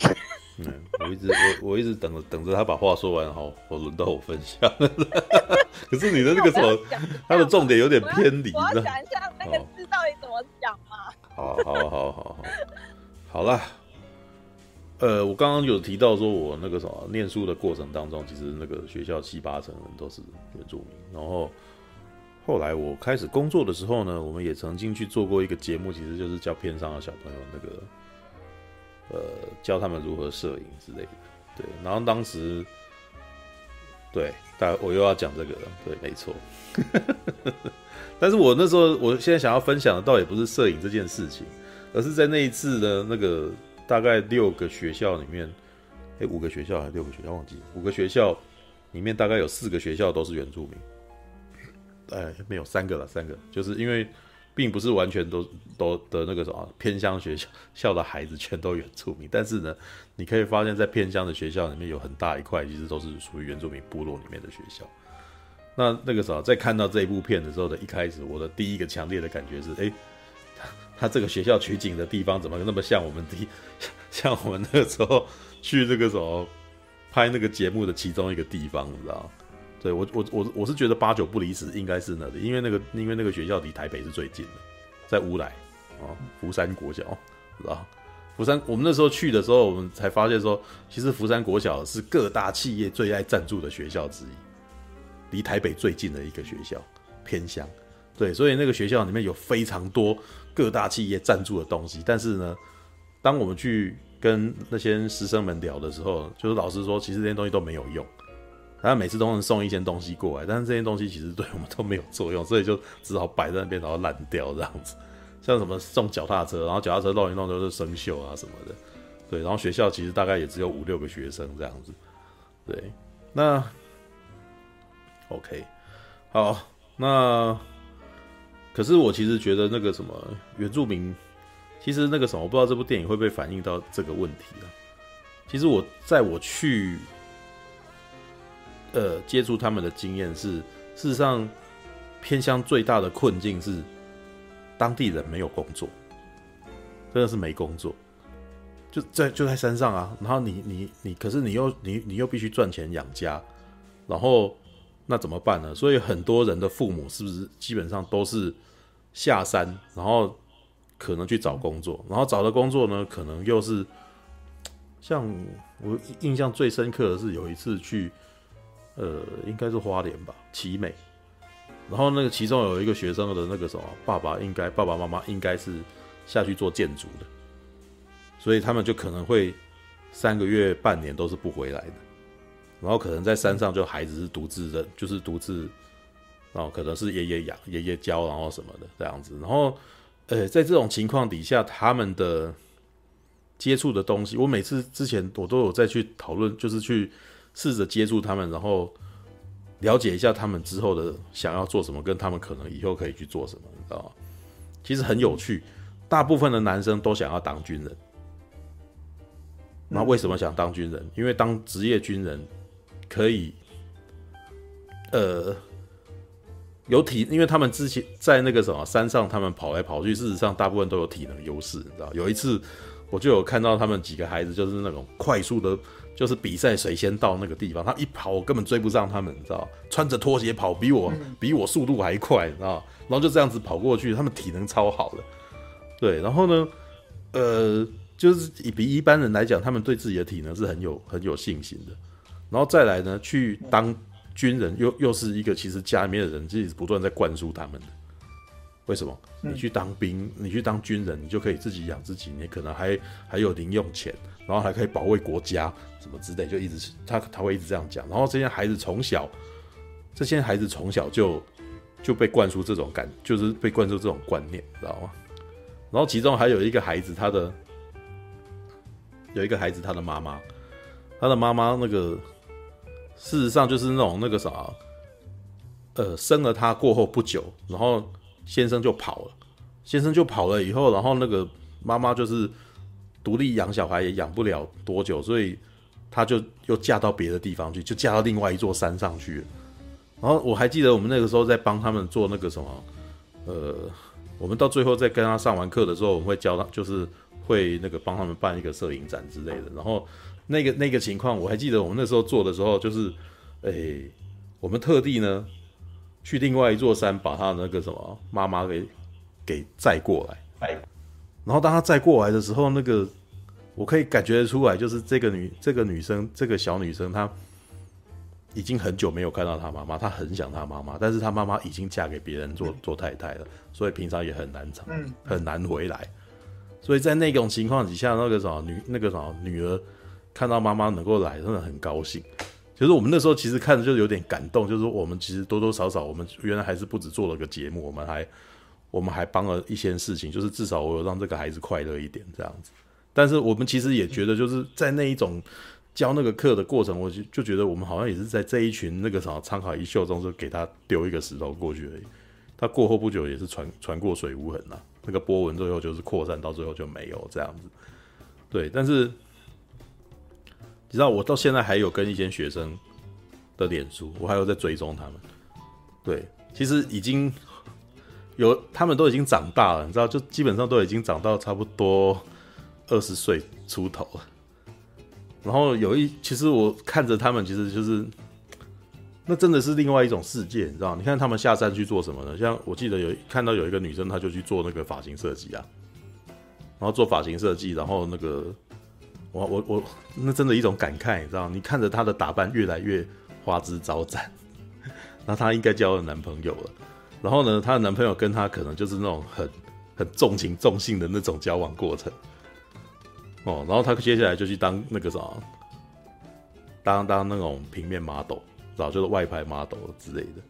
嗯，我一直我我一直等着等着他把话说完，好，我轮到我分享。可是你的那个什么，他的重点有点偏离，我要想一下那个字到底怎么讲嘛？好好好好好。好啦，呃，我刚刚有提到说，我那个什么念书的过程当中，其实那个学校七八成人都是原住民。然后后来我开始工作的时候呢，我们也曾经去做过一个节目，其实就是教偏乡的小朋友那个，呃，教他们如何摄影之类的。对，然后当时，对，但我又要讲这个了，对，没错。但是我那时候，我现在想要分享的，倒也不是摄影这件事情。而是在那一次的那个大概六个学校里面，哎，五个学校还是六个学校忘记，五个学校里面大概有四个学校都是原住民，哎，没有三个了，三个，就是因为并不是完全都都的那个什么偏乡学校校的孩子全都原住民，但是呢，你可以发现，在偏乡的学校里面有很大一块其实都是属于原住民部落里面的学校。那那个时候在看到这一部片的时候的一开始，我的第一个强烈的感觉是，哎。他这个学校取景的地方怎么那么像我们第 像我们那个时候去那个时候拍那个节目的其中一个地方，你知道？对我我我我是觉得八九不离十，应该是那里，因为那个因为那个学校离台北是最近的，在乌来啊，福山国小，知道？福山我们那时候去的时候，我们才发现说，其实福山国小是各大企业最爱赞助的学校之一，离台北最近的一个学校，偏乡。对，所以那个学校里面有非常多各大企业赞助的东西，但是呢，当我们去跟那些师生们聊的时候，就是老师说，其实这些东西都没有用，他每次都能送一些东西过来，但是这些东西其实对我们都没有作用，所以就只好摆在那边，然后烂掉这样子。像什么送脚踏车，然后脚踏车弄一弄都是生锈啊什么的，对，然后学校其实大概也只有五六个学生这样子，对，那 OK，好，那。可是我其实觉得那个什么原住民，其实那个什么，我不知道这部电影会不会反映到这个问题啊。其实我在我去，呃，接触他们的经验是，事实上偏乡最大的困境是当地人没有工作，真的是没工作，就在就在山上啊。然后你你你，可是你又你你又必须赚钱养家，然后那怎么办呢？所以很多人的父母是不是基本上都是。下山，然后可能去找工作，然后找的工作呢，可能又是像我印象最深刻的是有一次去，呃，应该是花莲吧，奇美，然后那个其中有一个学生的那个什么爸爸，应该爸爸妈妈应该是下去做建筑的，所以他们就可能会三个月、半年都是不回来的，然后可能在山上就孩子是独自的，就是独自。哦，可能是爷爷养、爷爷教，然后什么的这样子。然后，呃，在这种情况底下，他们的接触的东西，我每次之前我都有再去讨论，就是去试着接触他们，然后了解一下他们之后的想要做什么，跟他们可能以后可以去做什么，你知道吗？其实很有趣。大部分的男生都想要当军人，那为什么想当军人？因为当职业军人可以，呃。有体，因为他们之前在那个什么山上，他们跑来跑去，事实上大部分都有体能优势，你知道？有一次我就有看到他们几个孩子，就是那种快速的，就是比赛谁先到那个地方，他一跑我根本追不上他们，你知道？穿着拖鞋跑，比我比我速度还快，你知道？然后就这样子跑过去，他们体能超好的，对。然后呢，呃，就是以比一般人来讲，他们对自己的体能是很有很有信心的。然后再来呢，去当。军人又又是一个，其实家里面的人自己不断在灌输他们的。为什么？你去当兵，你去当军人，你就可以自己养自己，你可能还还有零用钱，然后还可以保卫国家什么之类，就一直他他会一直这样讲。然后这些孩子从小，这些孩子从小就就被灌输这种感，就是被灌输这种观念，知道吗？然后其中还有一个孩子，他的有一个孩子，他的妈妈，他的妈妈那个。事实上就是那种那个啥，呃，生了他过后不久，然后先生就跑了，先生就跑了以后，然后那个妈妈就是独立养小孩也养不了多久，所以她就又嫁到别的地方去，就嫁到另外一座山上去了。然后我还记得我们那个时候在帮他们做那个什么，呃，我们到最后在跟他上完课的时候，我们会教他，就是会那个帮他们办一个摄影展之类的，然后。那个那个情况我还记得，我们那时候做的时候，就是，哎、欸，我们特地呢去另外一座山，把他那个什么妈妈给给载过来。然后当他载过来的时候，那个我可以感觉得出来，就是这个女这个女生这个小女生，她已经很久没有看到她妈妈，她很想她妈妈，但是她妈妈已经嫁给别人做做太太了，所以平常也很难找，很难回来。所以在那种情况底下，那个什么女那个什么女儿。看到妈妈能够来，真的很高兴。其实我们那时候其实看着就有点感动，就是我们其实多多少少，我们原来还是不止做了个节目，我们还我们还帮了一些事情，就是至少我有让这个孩子快乐一点这样子。但是我们其实也觉得，就是在那一种教那个课的过程，我就就觉得我们好像也是在这一群那个什么参考一秀中，就给他丢一个石头过去而已。他过后不久也是船船过水无痕了，那个波纹最后就是扩散到最后就没有这样子。对，但是。你知道我到现在还有跟一些学生的脸书，我还有在追踪他们。对，其实已经有他们都已经长大了，你知道，就基本上都已经长到差不多二十岁出头了。然后有一，其实我看着他们，其实就是那真的是另外一种世界，你知道？你看他们下山去做什么呢？像我记得有看到有一个女生，她就去做那个发型设计啊，然后做发型设计，然后那个。我我我，那真的一种感慨，你知道？你看着她的打扮越来越花枝招展，那她应该交了男朋友了。然后呢，她的男朋友跟她可能就是那种很很重情重性的那种交往过程。哦，然后她接下来就去当那个啥，当当那种平面 model，知道就是外拍 model 之类的。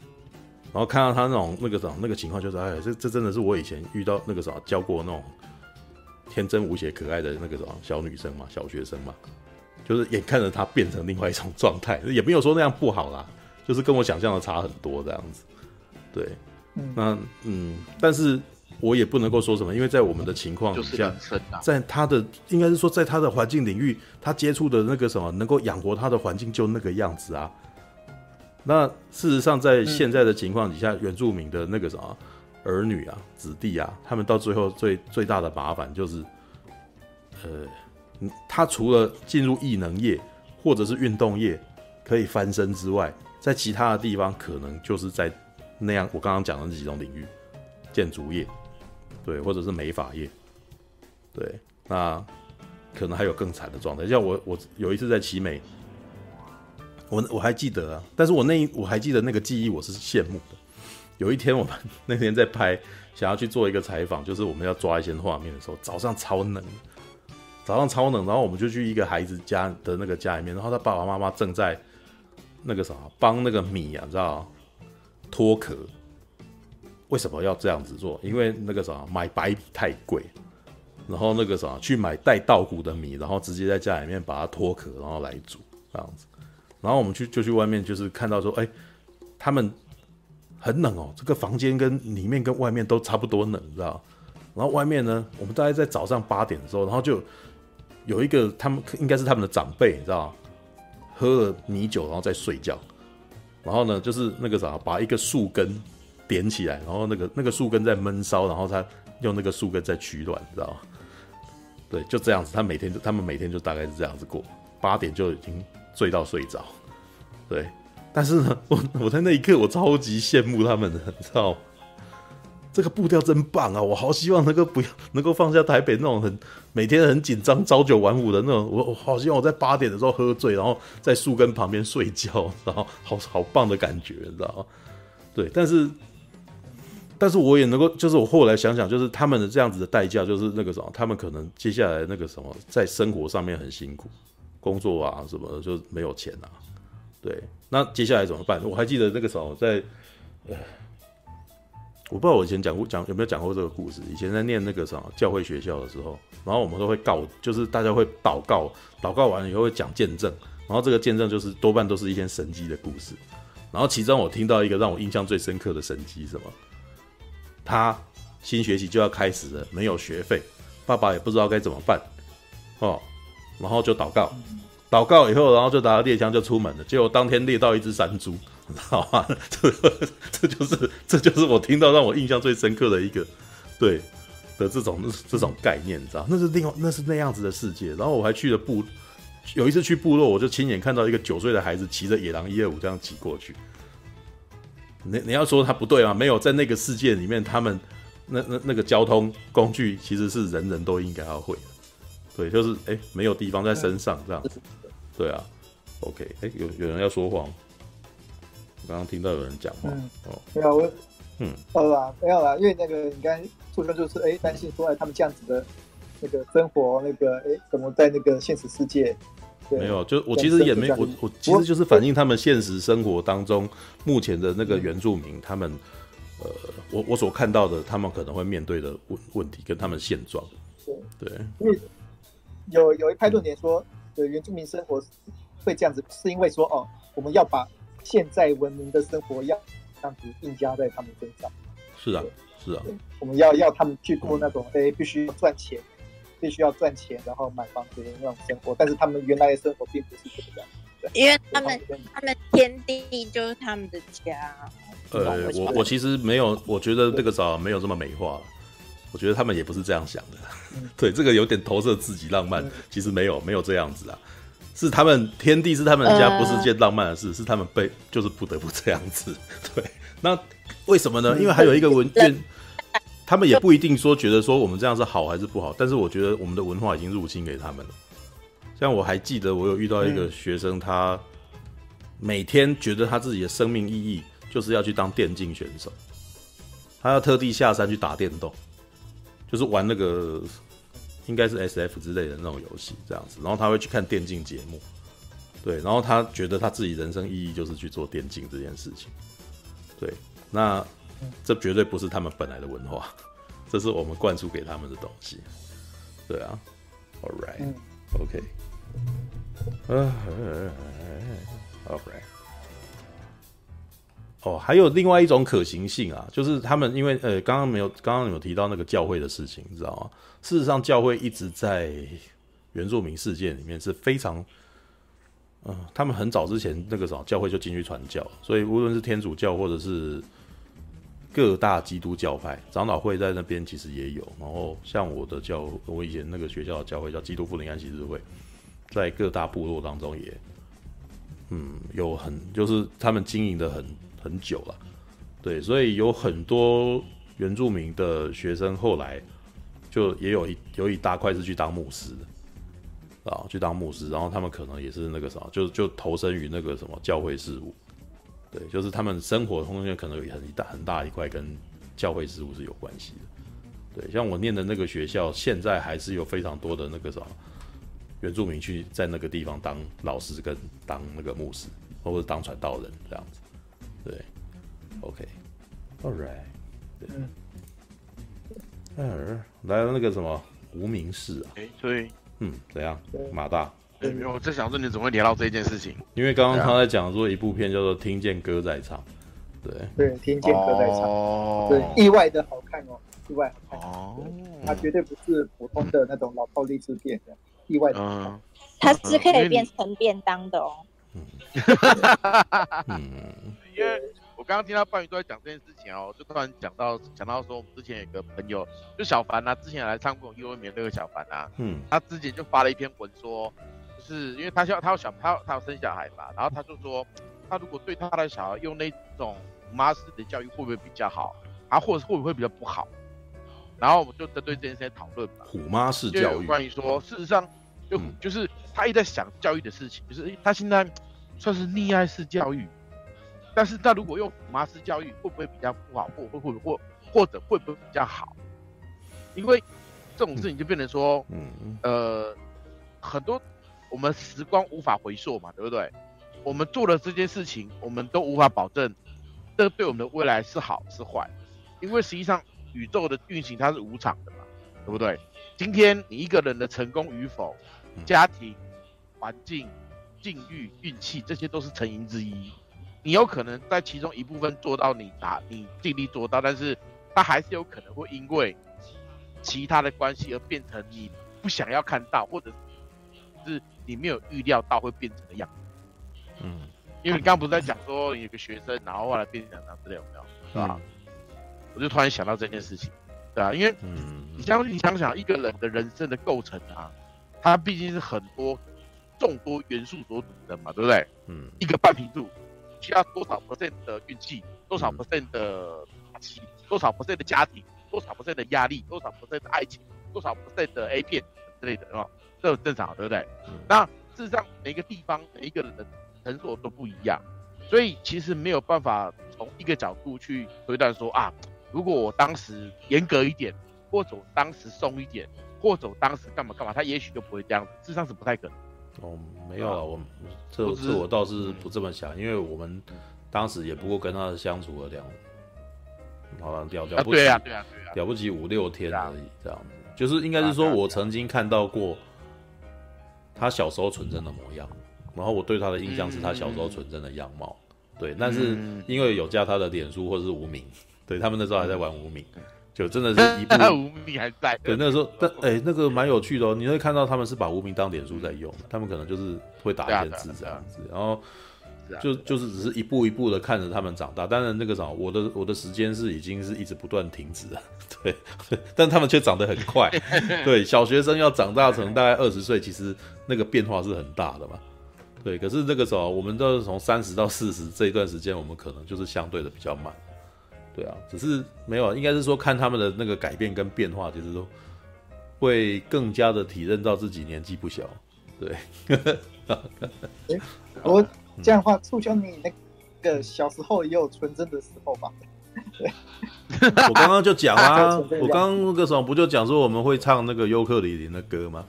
然后看到她那种那个啥那个情况，就是哎，这这真的是我以前遇到那个啥交过那种。天真无邪、可爱的那个什么小女生嘛，小学生嘛，就是眼看着她变成另外一种状态，也没有说那样不好啦，就是跟我想象的差很多这样子。对，嗯那嗯，但是我也不能够说什么，因为在我们的情况底下，在他的应该是说，在他的环境领域，他接触的那个什么能够养活他的环境就那个样子啊。那事实上，在现在的情况底下，嗯、原住民的那个什么。儿女啊，子弟啊，他们到最后最最大的麻烦就是，呃，他除了进入异能业或者是运动业可以翻身之外，在其他的地方可能就是在那样我刚刚讲的那几种领域，建筑业，对，或者是美发业，对，那可能还有更惨的状态。像我我有一次在奇美，我我还记得啊，但是我那我还记得那个记忆，我是羡慕的。有一天，我们那天在拍，想要去做一个采访，就是我们要抓一些画面的时候，早上超冷，早上超冷，然后我们就去一个孩子家的那个家里面，然后他爸爸妈妈正在那个啥帮那个米啊，知道脱壳。为什么要这样子做？因为那个啥买白米太贵，然后那个什么去买带稻谷的米，然后直接在家里面把它脱壳，然后来煮这样子。然后我们去就去外面，就是看到说，哎，他们很冷哦，这个房间跟里面跟外面都差不多冷，你知道？然后外面呢，我们大概在早上八点的时候，然后就有一个他们应该是他们的长辈，你知道，喝了米酒然后再睡觉。然后呢，就是那个啥，把一个树根点起来，然后那个那个树根在闷烧，然后他用那个树根在取暖，你知道？对，就这样子，他每天就他们每天就大概是这样子过，八点就已经醉到睡着。对，但是呢，我我在那一刻我超级羡慕他们的，你知道？这个步调真棒啊！我好希望能够不要 能够放下台北那种很每天很紧张、朝九晚五的那种。我我好希望我在八点的时候喝醉，然后在树根旁边睡觉，然后好好棒的感觉，你知道？对，但是但是我也能够，就是我后来想想，就是他们的这样子的代价，就是那个什么，他们可能接下来那个什么，在生活上面很辛苦，工作啊什么的就没有钱啊。对，那接下来怎么办？我还记得那个时候在。我不知道我以前讲过讲有没有讲过这个故事。以前在念那个什么教会学校的时候，然后我们都会告，就是大家会祷告，祷告完了以后会讲见证，然后这个见证就是多半都是一些神迹的故事。然后其中我听到一个让我印象最深刻的神迹，什么？他新学期就要开始了，没有学费，爸爸也不知道该怎么办，哦，然后就祷告，祷告以后，然后就拿着猎枪就出门了，结果当天猎到一只山猪。你知道吗，这 这就是这就是我听到让我印象最深刻的一个对的这种这种概念，你知道？那是另外那是那样子的世界。然后我还去了部，有一次去部落，我就亲眼看到一个九岁的孩子骑着野狼一二五这样骑过去。你你要说他不对吗？没有，在那个世界里面，他们那那那个交通工具其实是人人都应该要会的。对，就是哎、欸，没有地方在身上这样子。对啊，OK，哎、欸，有有人要说谎。刚刚听到有人讲话，嗯、哦，没有我，嗯，好啦，没有啦，因为那个你刚才出生就是哎担心说哎他们这样子的那个生活那个哎怎么在那个现实世界，没有，就我其实也没我我其实就是反映他们现实生活当中目前的那个原住民他们呃我我所看到的他们可能会面对的问问题跟他们现状，对对，因为有有一派论点说，对原住民生活会这样子是因为说哦我们要把现在文明的生活要这样子硬加在他们身上，是啊，是啊，我们要要他们去过那种哎、嗯，必须要赚钱，必须要赚钱，然后买房子的那种生活。但是他们原来的生活并不是这个样子，因为他们他们天地就是他们的家。呃，我我其实没有，我觉得这个早没有这么美化。我觉得他们也不是这样想的。嗯、对，这个有点投射自己浪漫，嗯、其实没有没有这样子啊。是他们天地是他们家，不是件浪漫的事，呃、是他们被就是不得不这样子。对，那为什么呢？因为还有一个文件，他们也不一定说觉得说我们这样是好还是不好，但是我觉得我们的文化已经入侵给他们了。像我还记得，我有遇到一个学生，他每天觉得他自己的生命意义就是要去当电竞选手，他要特地下山去打电动，就是玩那个。应该是 S F 之类的那种游戏这样子，然后他会去看电竞节目，对，然后他觉得他自己人生意义就是去做电竞这件事情，对，那这绝对不是他们本来的文化，这是我们灌输给他们的东西，对啊，All right，OK，All right。哦，还有另外一种可行性啊，就是他们因为呃，刚刚没有，刚刚有提到那个教会的事情，你知道吗？事实上，教会一直在原住民世界里面是非常，嗯、他们很早之前那个时候教会就进去传教，所以无论是天主教或者是各大基督教派长老会在那边其实也有。然后像我的教，我以前那个学校的教会叫基督复临安息日会，在各大部落当中也，嗯，有很就是他们经营的很。很久了，对，所以有很多原住民的学生后来就也有一有一大块是去当牧师的啊，去当牧师，然后他们可能也是那个什么，就就投身于那个什么教会事务，对，就是他们生活中间可能有很大很大一块跟教会事务是有关系的，对，像我念的那个学校，现在还是有非常多的那个什么原住民去在那个地方当老师跟当那个牧师，或者当传道人这样子。对，OK，All right，对，嗯，来了那个什么，无名氏啊。哎，所以，嗯，怎样？马大，哎，我在想说你怎么会聊到这件事情？因为刚刚他在讲说一部片叫做《听见歌在唱》，对对，听见歌在唱，对，意外的好看哦，意外好看哦，它绝对不是普通的那种老套励志片，意外的好看，它是可以变成便当的哦。嗯，因为。我刚刚听到半鱼都在讲这件事情哦，就突然讲到讲到说，我们之前有个朋友，就小凡啊，之前来唱过《幼儿园》那个小凡啊，嗯，他之前就发了一篇文说，就是因为他要他要小他他要生小孩嘛，然后他就说，他如果对他的小孩用那种虎妈式的教育会不会比较好，啊，或者会不会比较不好？然后我们就针对这件事情讨论嘛。虎妈式教育，关于说，事实上就、嗯、就是他一直在想教育的事情，就是他现在算是溺爱式教育。但是，那如果用虎妈式教育，会不会比较不好，或会会或或者会不会比较好？因为这种事情就变成说，嗯呃，很多我们时光无法回溯嘛，对不对？我们做了这件事情，我们都无法保证这对我们的未来是好是坏，因为实际上宇宙的运行它是无常的嘛，对不对？今天你一个人的成功与否，家庭环境、境遇、运气，这些都是成因之一。你有可能在其中一部分做到你达你尽力做到，但是它还是有可能会因为其他的关系而变成你不想要看到，或者是你没有预料到会变成的样子。嗯，因为你刚刚不是在讲说有个学生，然后后来变成这样之类，有没有？是吧？嗯、我就突然想到这件事情，对啊，因为你想你想想一个人的人生的构成啊，它毕竟是很多众多元素所组成嘛，对不对？嗯，一个半坪数。需要多少 percent 的运气，多少 percent 的打气，多少 percent 的家庭，多少 percent 的压力，多少 percent 的爱情，多少 percent 的 A 片之类的，哦，这很正常，对不对？嗯、那事实上，每一个地方每一个人的承受都不一样，所以其实没有办法从一个角度去推断说啊，如果我当时严格一点，或者我当时松一点，或者我当时干嘛干嘛，他也许就不会这样子，事实上是不太可能。哦，没有了，我这这我倒是不这么想，因为我们当时也不过跟他相处了两，好像了了不起，了不起五六天而已，这样子，就是应该是说我曾经看到过他小时候纯真的模样，然后我对他的印象是他小时候纯真的样貌，对，但是因为有加他的脸书或者是无名，对他们那时候还在玩无名。就真的是 一部无名还在，对，那个时候，但哎、欸，那个蛮有趣的哦。你会看到他们是把无名当脸书在用，他们可能就是会打一些字这样子，然后就就是只是一步一步的看着他们长大。当然那个啥，我的我的时间是已经是一直不断停止了，对，但他们却长得很快。对，小学生要长大成大概二十岁，其实那个变化是很大的嘛。对，可是那个时候我们都是从三十到四十这一段时间，我们可能就是相对的比较慢。对啊，只是没有，应该是说看他们的那个改变跟变化，其实都会更加的体认到自己年纪不小。对，欸、我这样的话，促销你那个小时候也有纯真的时候吧？对，我刚刚就讲啊，我刚刚那个时候不就讲说我们会唱那个尤克里里的歌吗？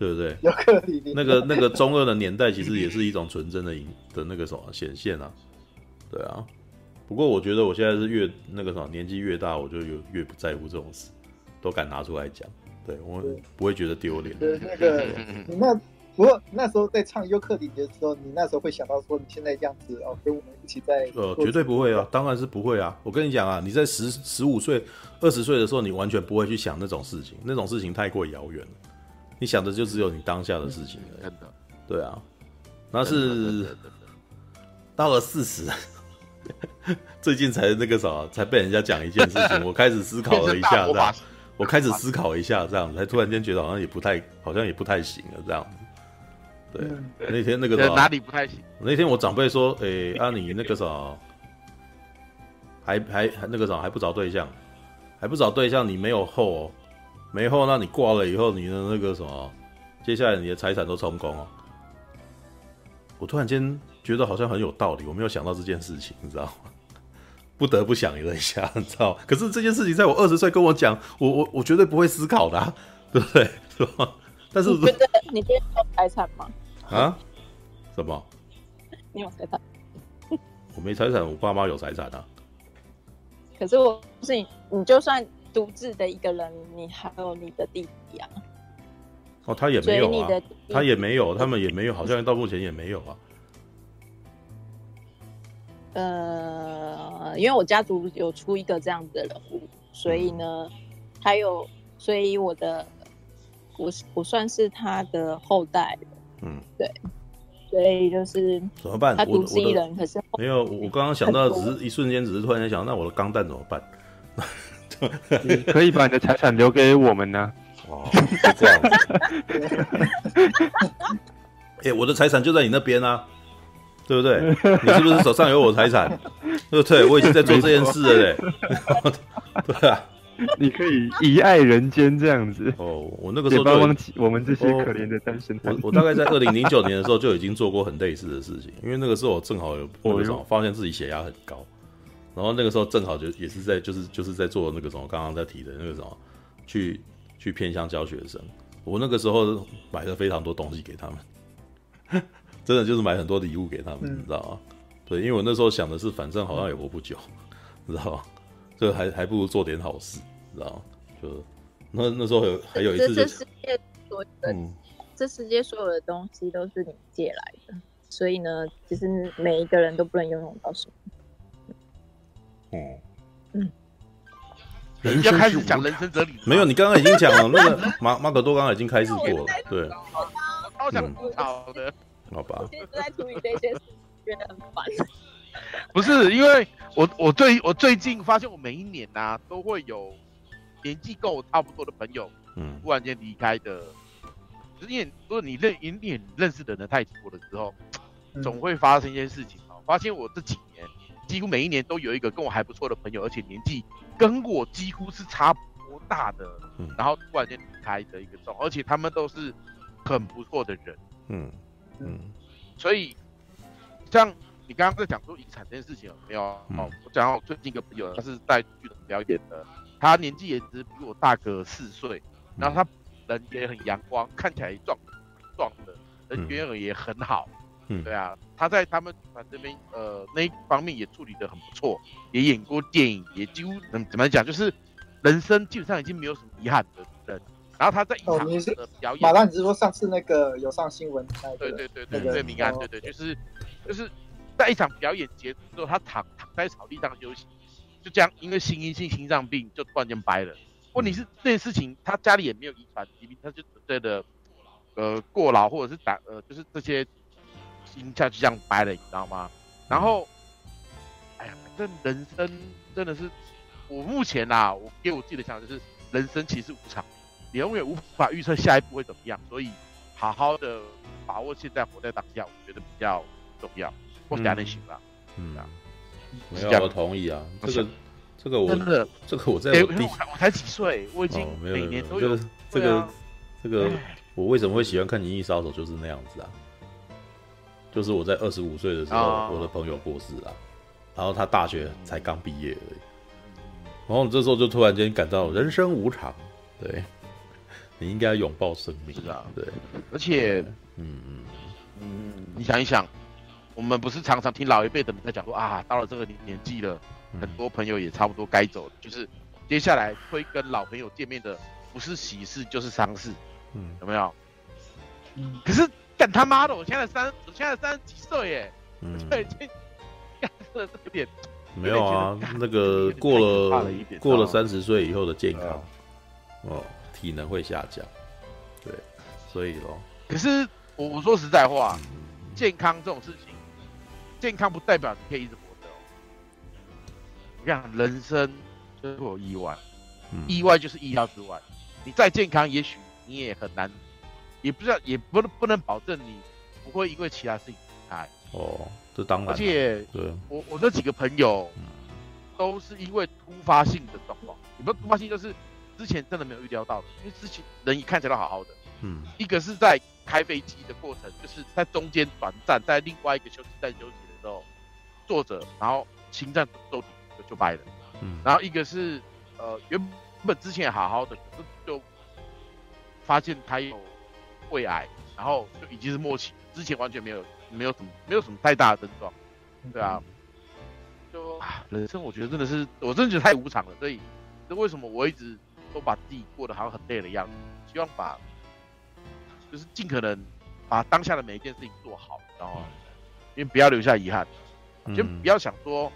对不对？尤克里里，那个那个中二的年代，其实也是一种纯真的影的那个什么显现啊。对啊。不过我觉得我现在是越那个什么年纪越大，我就有越不在乎这种事，都敢拿出来讲，对我不会觉得丢脸。对那个 你那不过那时候在唱优克里里的时候，你那时候会想到说你现在这样子哦，跟我们一起在呃，绝对不会啊，当然是不会啊。我跟你讲啊，你在十十五岁、二十岁的时候，你完全不会去想那种事情，那种事情太过遥远了。你想的就只有你当下的事情了。真的，对啊，那是到了四十。最近才那个啥，才被人家讲一件事情，我开始思考了一下，这样，我开始思考一下，这样，才突然间觉得好像也不太，好像也不太行了，这样子。对，那天那个啥，哪里不太行？那天我长辈说，哎、欸，啊，你那个啥，还还还那个啥，还不找对象，还不找对象，你没有后哦，没后，那你挂了以后，你的那个什么，接下来你的财产都充公哦。我突然间。觉得好像很有道理，我没有想到这件事情，你知道吗？不得不想了一下，你知道？可是这件事情在我二十岁跟我讲，我我我绝对不会思考的，啊，对不对？是吧？但是你觉得你觉得有财产吗？啊？什么？你有财产？我没财产，我爸妈有财产啊。可是我不是你，你就算独自的一个人，你还有你的弟弟啊。哦，他也没有啊，的他也没有，他们也没有，好像到目前也没有啊。呃，因为我家族有出一个这样子的人物，所以呢，还有，所以我的，我我算是他的后代。嗯，对，所以就是怎么办？他独自一人，可是没有。我刚刚想到，只是一瞬间，只是突然间想，那我的钢弹怎么办？你可以把你的财产留给我们呢、啊。哦，这样。哎、欸，我的财产就在你那边啊，对不对？你是不是手上有我财产？对 不对？我已经在做这件事了嘞。对啊，你可以遗爱人间这样子。哦，我那个时候就忘记我们这些可怜的单身汉。我我大概在二零零九年的时候就已经做过很类似的事情，因为那个时候我正好有那个什么，发现自己血压很高，然后那个时候正好就也是在就是就是在做那个什么刚刚在提的那个什么去。去偏向教学生，我那个时候买了非常多东西给他们，真的就是买很多礼物给他们，嗯、你知道吗？对，因为我那时候想的是，反正好像也活不久，你知道吗？这还还不如做点好事，你知道吗？就那那时候有还有一次、这世界所有的、嗯，这世界所有的东西都是你借来的，所以呢，其实每一个人都不能拥有到什么。嗯嗯。要开始讲人生哲理？没有，你刚刚已经讲了。那个马马可多刚刚已经开始过了，对。超想吐槽的。好吧。我现在在处理这些事，觉得很烦。不是，因为我我最我最近发现，我每一年呐、啊、都会有年纪跟我差不多的朋友，嗯，突然间离开的。就是因为如果你认你你认识的人太多了之后，总会发生一些事情啊。发现我这几年几乎每一年都有一个跟我还不错的朋友，而且年纪。跟我几乎是差不多大的，嗯，然后突然间离开的一个状况，而且他们都是很不错的人，嗯嗯，所以像你刚刚在讲说遗产这件事情有没有？哦、嗯，我讲到我最近一个朋友，他是在剧场表演的，他年纪也只比我大个四岁，然后他人也很阳光，看起来壮壮的，人缘也很好。嗯，对啊，他在他们团这边，呃，那一方面也处理的很不错，也演过电影，也几乎怎怎么讲，就是人生基本上已经没有什么遗憾的人。然后他在一场的表演，马拉，你是说上次那个有上新闻？对对对对对，明安，对对，就是就是在一场表演结束之后，他躺躺在草地上休息，就这样，因为心因性心脏病就突然间掰了。问题是这件事情，他家里也没有遗传疾病，他就对的，呃，过劳或者是打呃，就是这些。心下去这样掰了，你知道吗？然后，哎呀，反正人生真的是，我目前呐、啊，我给我自己的想法就是，人生其实无常，你永远无法预测下一步会怎么样，所以好好的把握现在，活在当下，我觉得比较重要。我家人行了，嗯，没有，我同意啊。这个，这个我真的，这个我在我才几岁，我已经每年都有。这个，这个，这个，我为什么会喜欢看《银翼杀手》，就是那样子啊。就是我在二十五岁的时候，oh. 我的朋友过世了，然后他大学才刚毕业而已，然后这时候就突然间感到人生无常，对，你应该拥抱生命，是啊，对，而且，嗯嗯嗯，你想一想，我们不是常常听老一辈的人在讲说啊，到了这个年纪了，很多朋友也差不多该走了，就是接下来会跟老朋友见面的，不是喜事就是丧事，嗯，有没有？嗯，可是。干他妈的！我现在三，我现在三十几岁耶。嗯。对，这干这有点。没有啊，那个过了过了三十岁以后的健康，哦，体能会下降。对，所以咯。可是我我说实在话，健康这种事情，健康不代表你可以一直活着哦。你看，人生就会有意外，意外就是意料之外。你再健康，也许你也很难。也不知道，也不能不能保证你不会因为其他事情离开哦，这当然。而且，对，我我那几个朋友，都是因为突发性的状况，你不是突发性，就是之前真的没有预料到的。因为之前人一看起来都好好的，嗯，一个是在开飞机的过程，就是在中间短暂在另外一个休息站休息的时候坐着，然后心脏都就就掰了，嗯，然后一个是呃原本之前好好的，就发现他有。胃癌，然后就已经是末期，之前完全没有没有什么没有什么太大的症状，对啊，就啊，人生我觉得真的是，我真的觉得太无常了，所以这为什么我一直都把自己过得好像很累的样子？希望把就是尽可能把当下的每一件事情做好，然后因为不要留下遗憾，就不要想说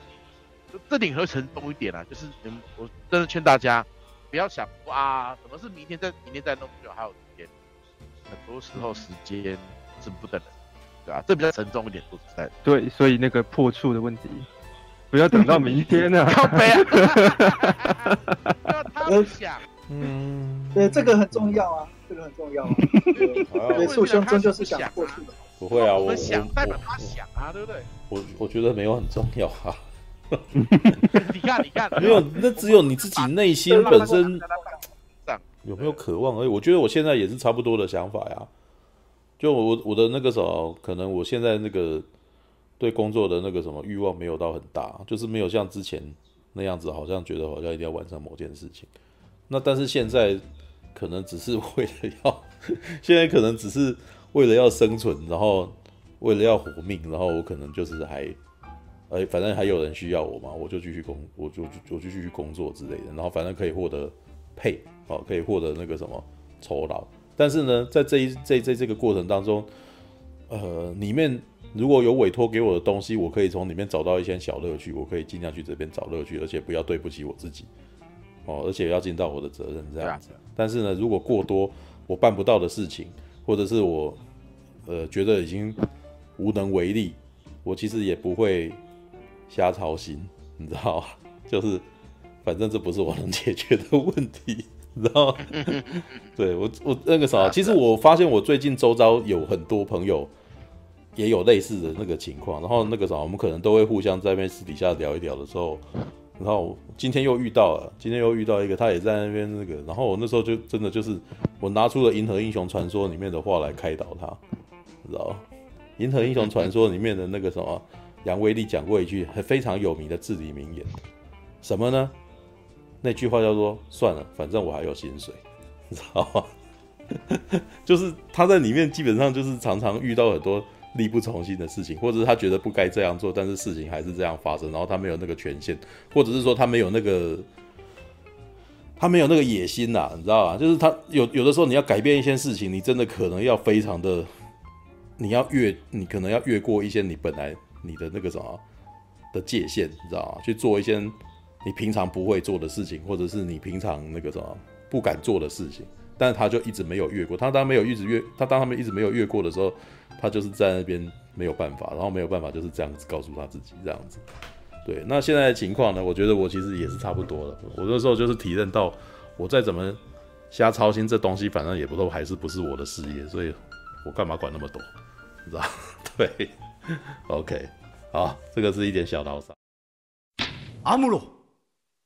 就这点会沉重一点啊。就是嗯，我真的劝大家不要想哇，什么是明天再明天再弄就还有时间，很多时候时间是不等人，对吧、啊？这比较沉重一点，说实在的。对，所以那个破处的问题。不要等到明天呢、啊，靠北啊！他想，嗯，对，这个很重要啊，这个很重要、啊。对，促胸针就是想过去的。不会啊，我我想代表他想啊，对不对？我我觉得没有很重要啊。你看，你看，没有，那只有你自己内心本身 有没有渴望而已。我觉得我现在也是差不多的想法呀。就我我的那个时候，可能我现在那个。对工作的那个什么欲望没有到很大，就是没有像之前那样子，好像觉得好像一定要完成某件事情。那但是现在可能只是为了要，现在可能只是为了要生存，然后为了要活命，然后我可能就是还，哎，反正还有人需要我嘛，我就继续工，我就我就继续工作之类的，然后反正可以获得配哦，可以获得那个什么酬劳。但是呢，在这一在在这个过程当中，呃，里面。如果有委托给我的东西，我可以从里面找到一些小乐趣，我可以尽量去这边找乐趣，而且不要对不起我自己，哦，而且要尽到我的责任这样子。但是呢，如果过多我办不到的事情，或者是我呃觉得已经无能为力，我其实也不会瞎操心，你知道吗？就是反正这不是我能解决的问题，你知道吗？对我我那个啥，其实我发现我最近周遭有很多朋友。也有类似的那个情况，然后那个啥，我们可能都会互相在那边私底下聊一聊的时候，然后今天又遇到了，今天又遇到一个，他也在那边那个，然后我那时候就真的就是我拿出了《银河英雄传说》里面的话来开导他，知道《银河英雄传说》里面的那个什么杨威利讲过一句很非常有名的至理名言，什么呢？那句话叫做“算了，反正我还有薪水”，你知道吗？就是他在里面基本上就是常常遇到很多。力不从心的事情，或者是他觉得不该这样做，但是事情还是这样发生，然后他没有那个权限，或者是说他没有那个，他没有那个野心呐、你知道吧？就是他有有的时候你要改变一些事情，你真的可能要非常的，你要越，你可能要越过一些你本来你的那个什么的界限，你知道吗？去做一些你平常不会做的事情，或者是你平常那个什么不敢做的事情，但是他就一直没有越过。他当没有一直越，他当他们一直没有越过的时候。他就是在那边没有办法，然后没有办法就是这样子告诉他自己这样子。对，那现在的情况呢？我觉得我其实也是差不多了。我那时候就是体认到，我再怎么瞎操心，这东西反正也不都还是不是我的事业，所以我干嘛管那么多？你知道？对，OK，好，这个是一点小牢骚。阿姆罗，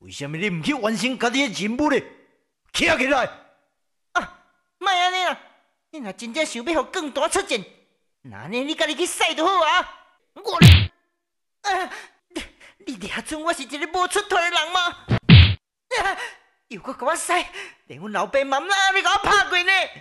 为什么你唔去完成家己的任务呢？起来起来！啊，莫安尼啦，你若真正想要互更大出战。那呢？你家己去洗就好啊！我，啊，你你俩准我是一个无出头的人吗？啊，又搁给我洗，连阮老爸妈妈都给我拍过呢！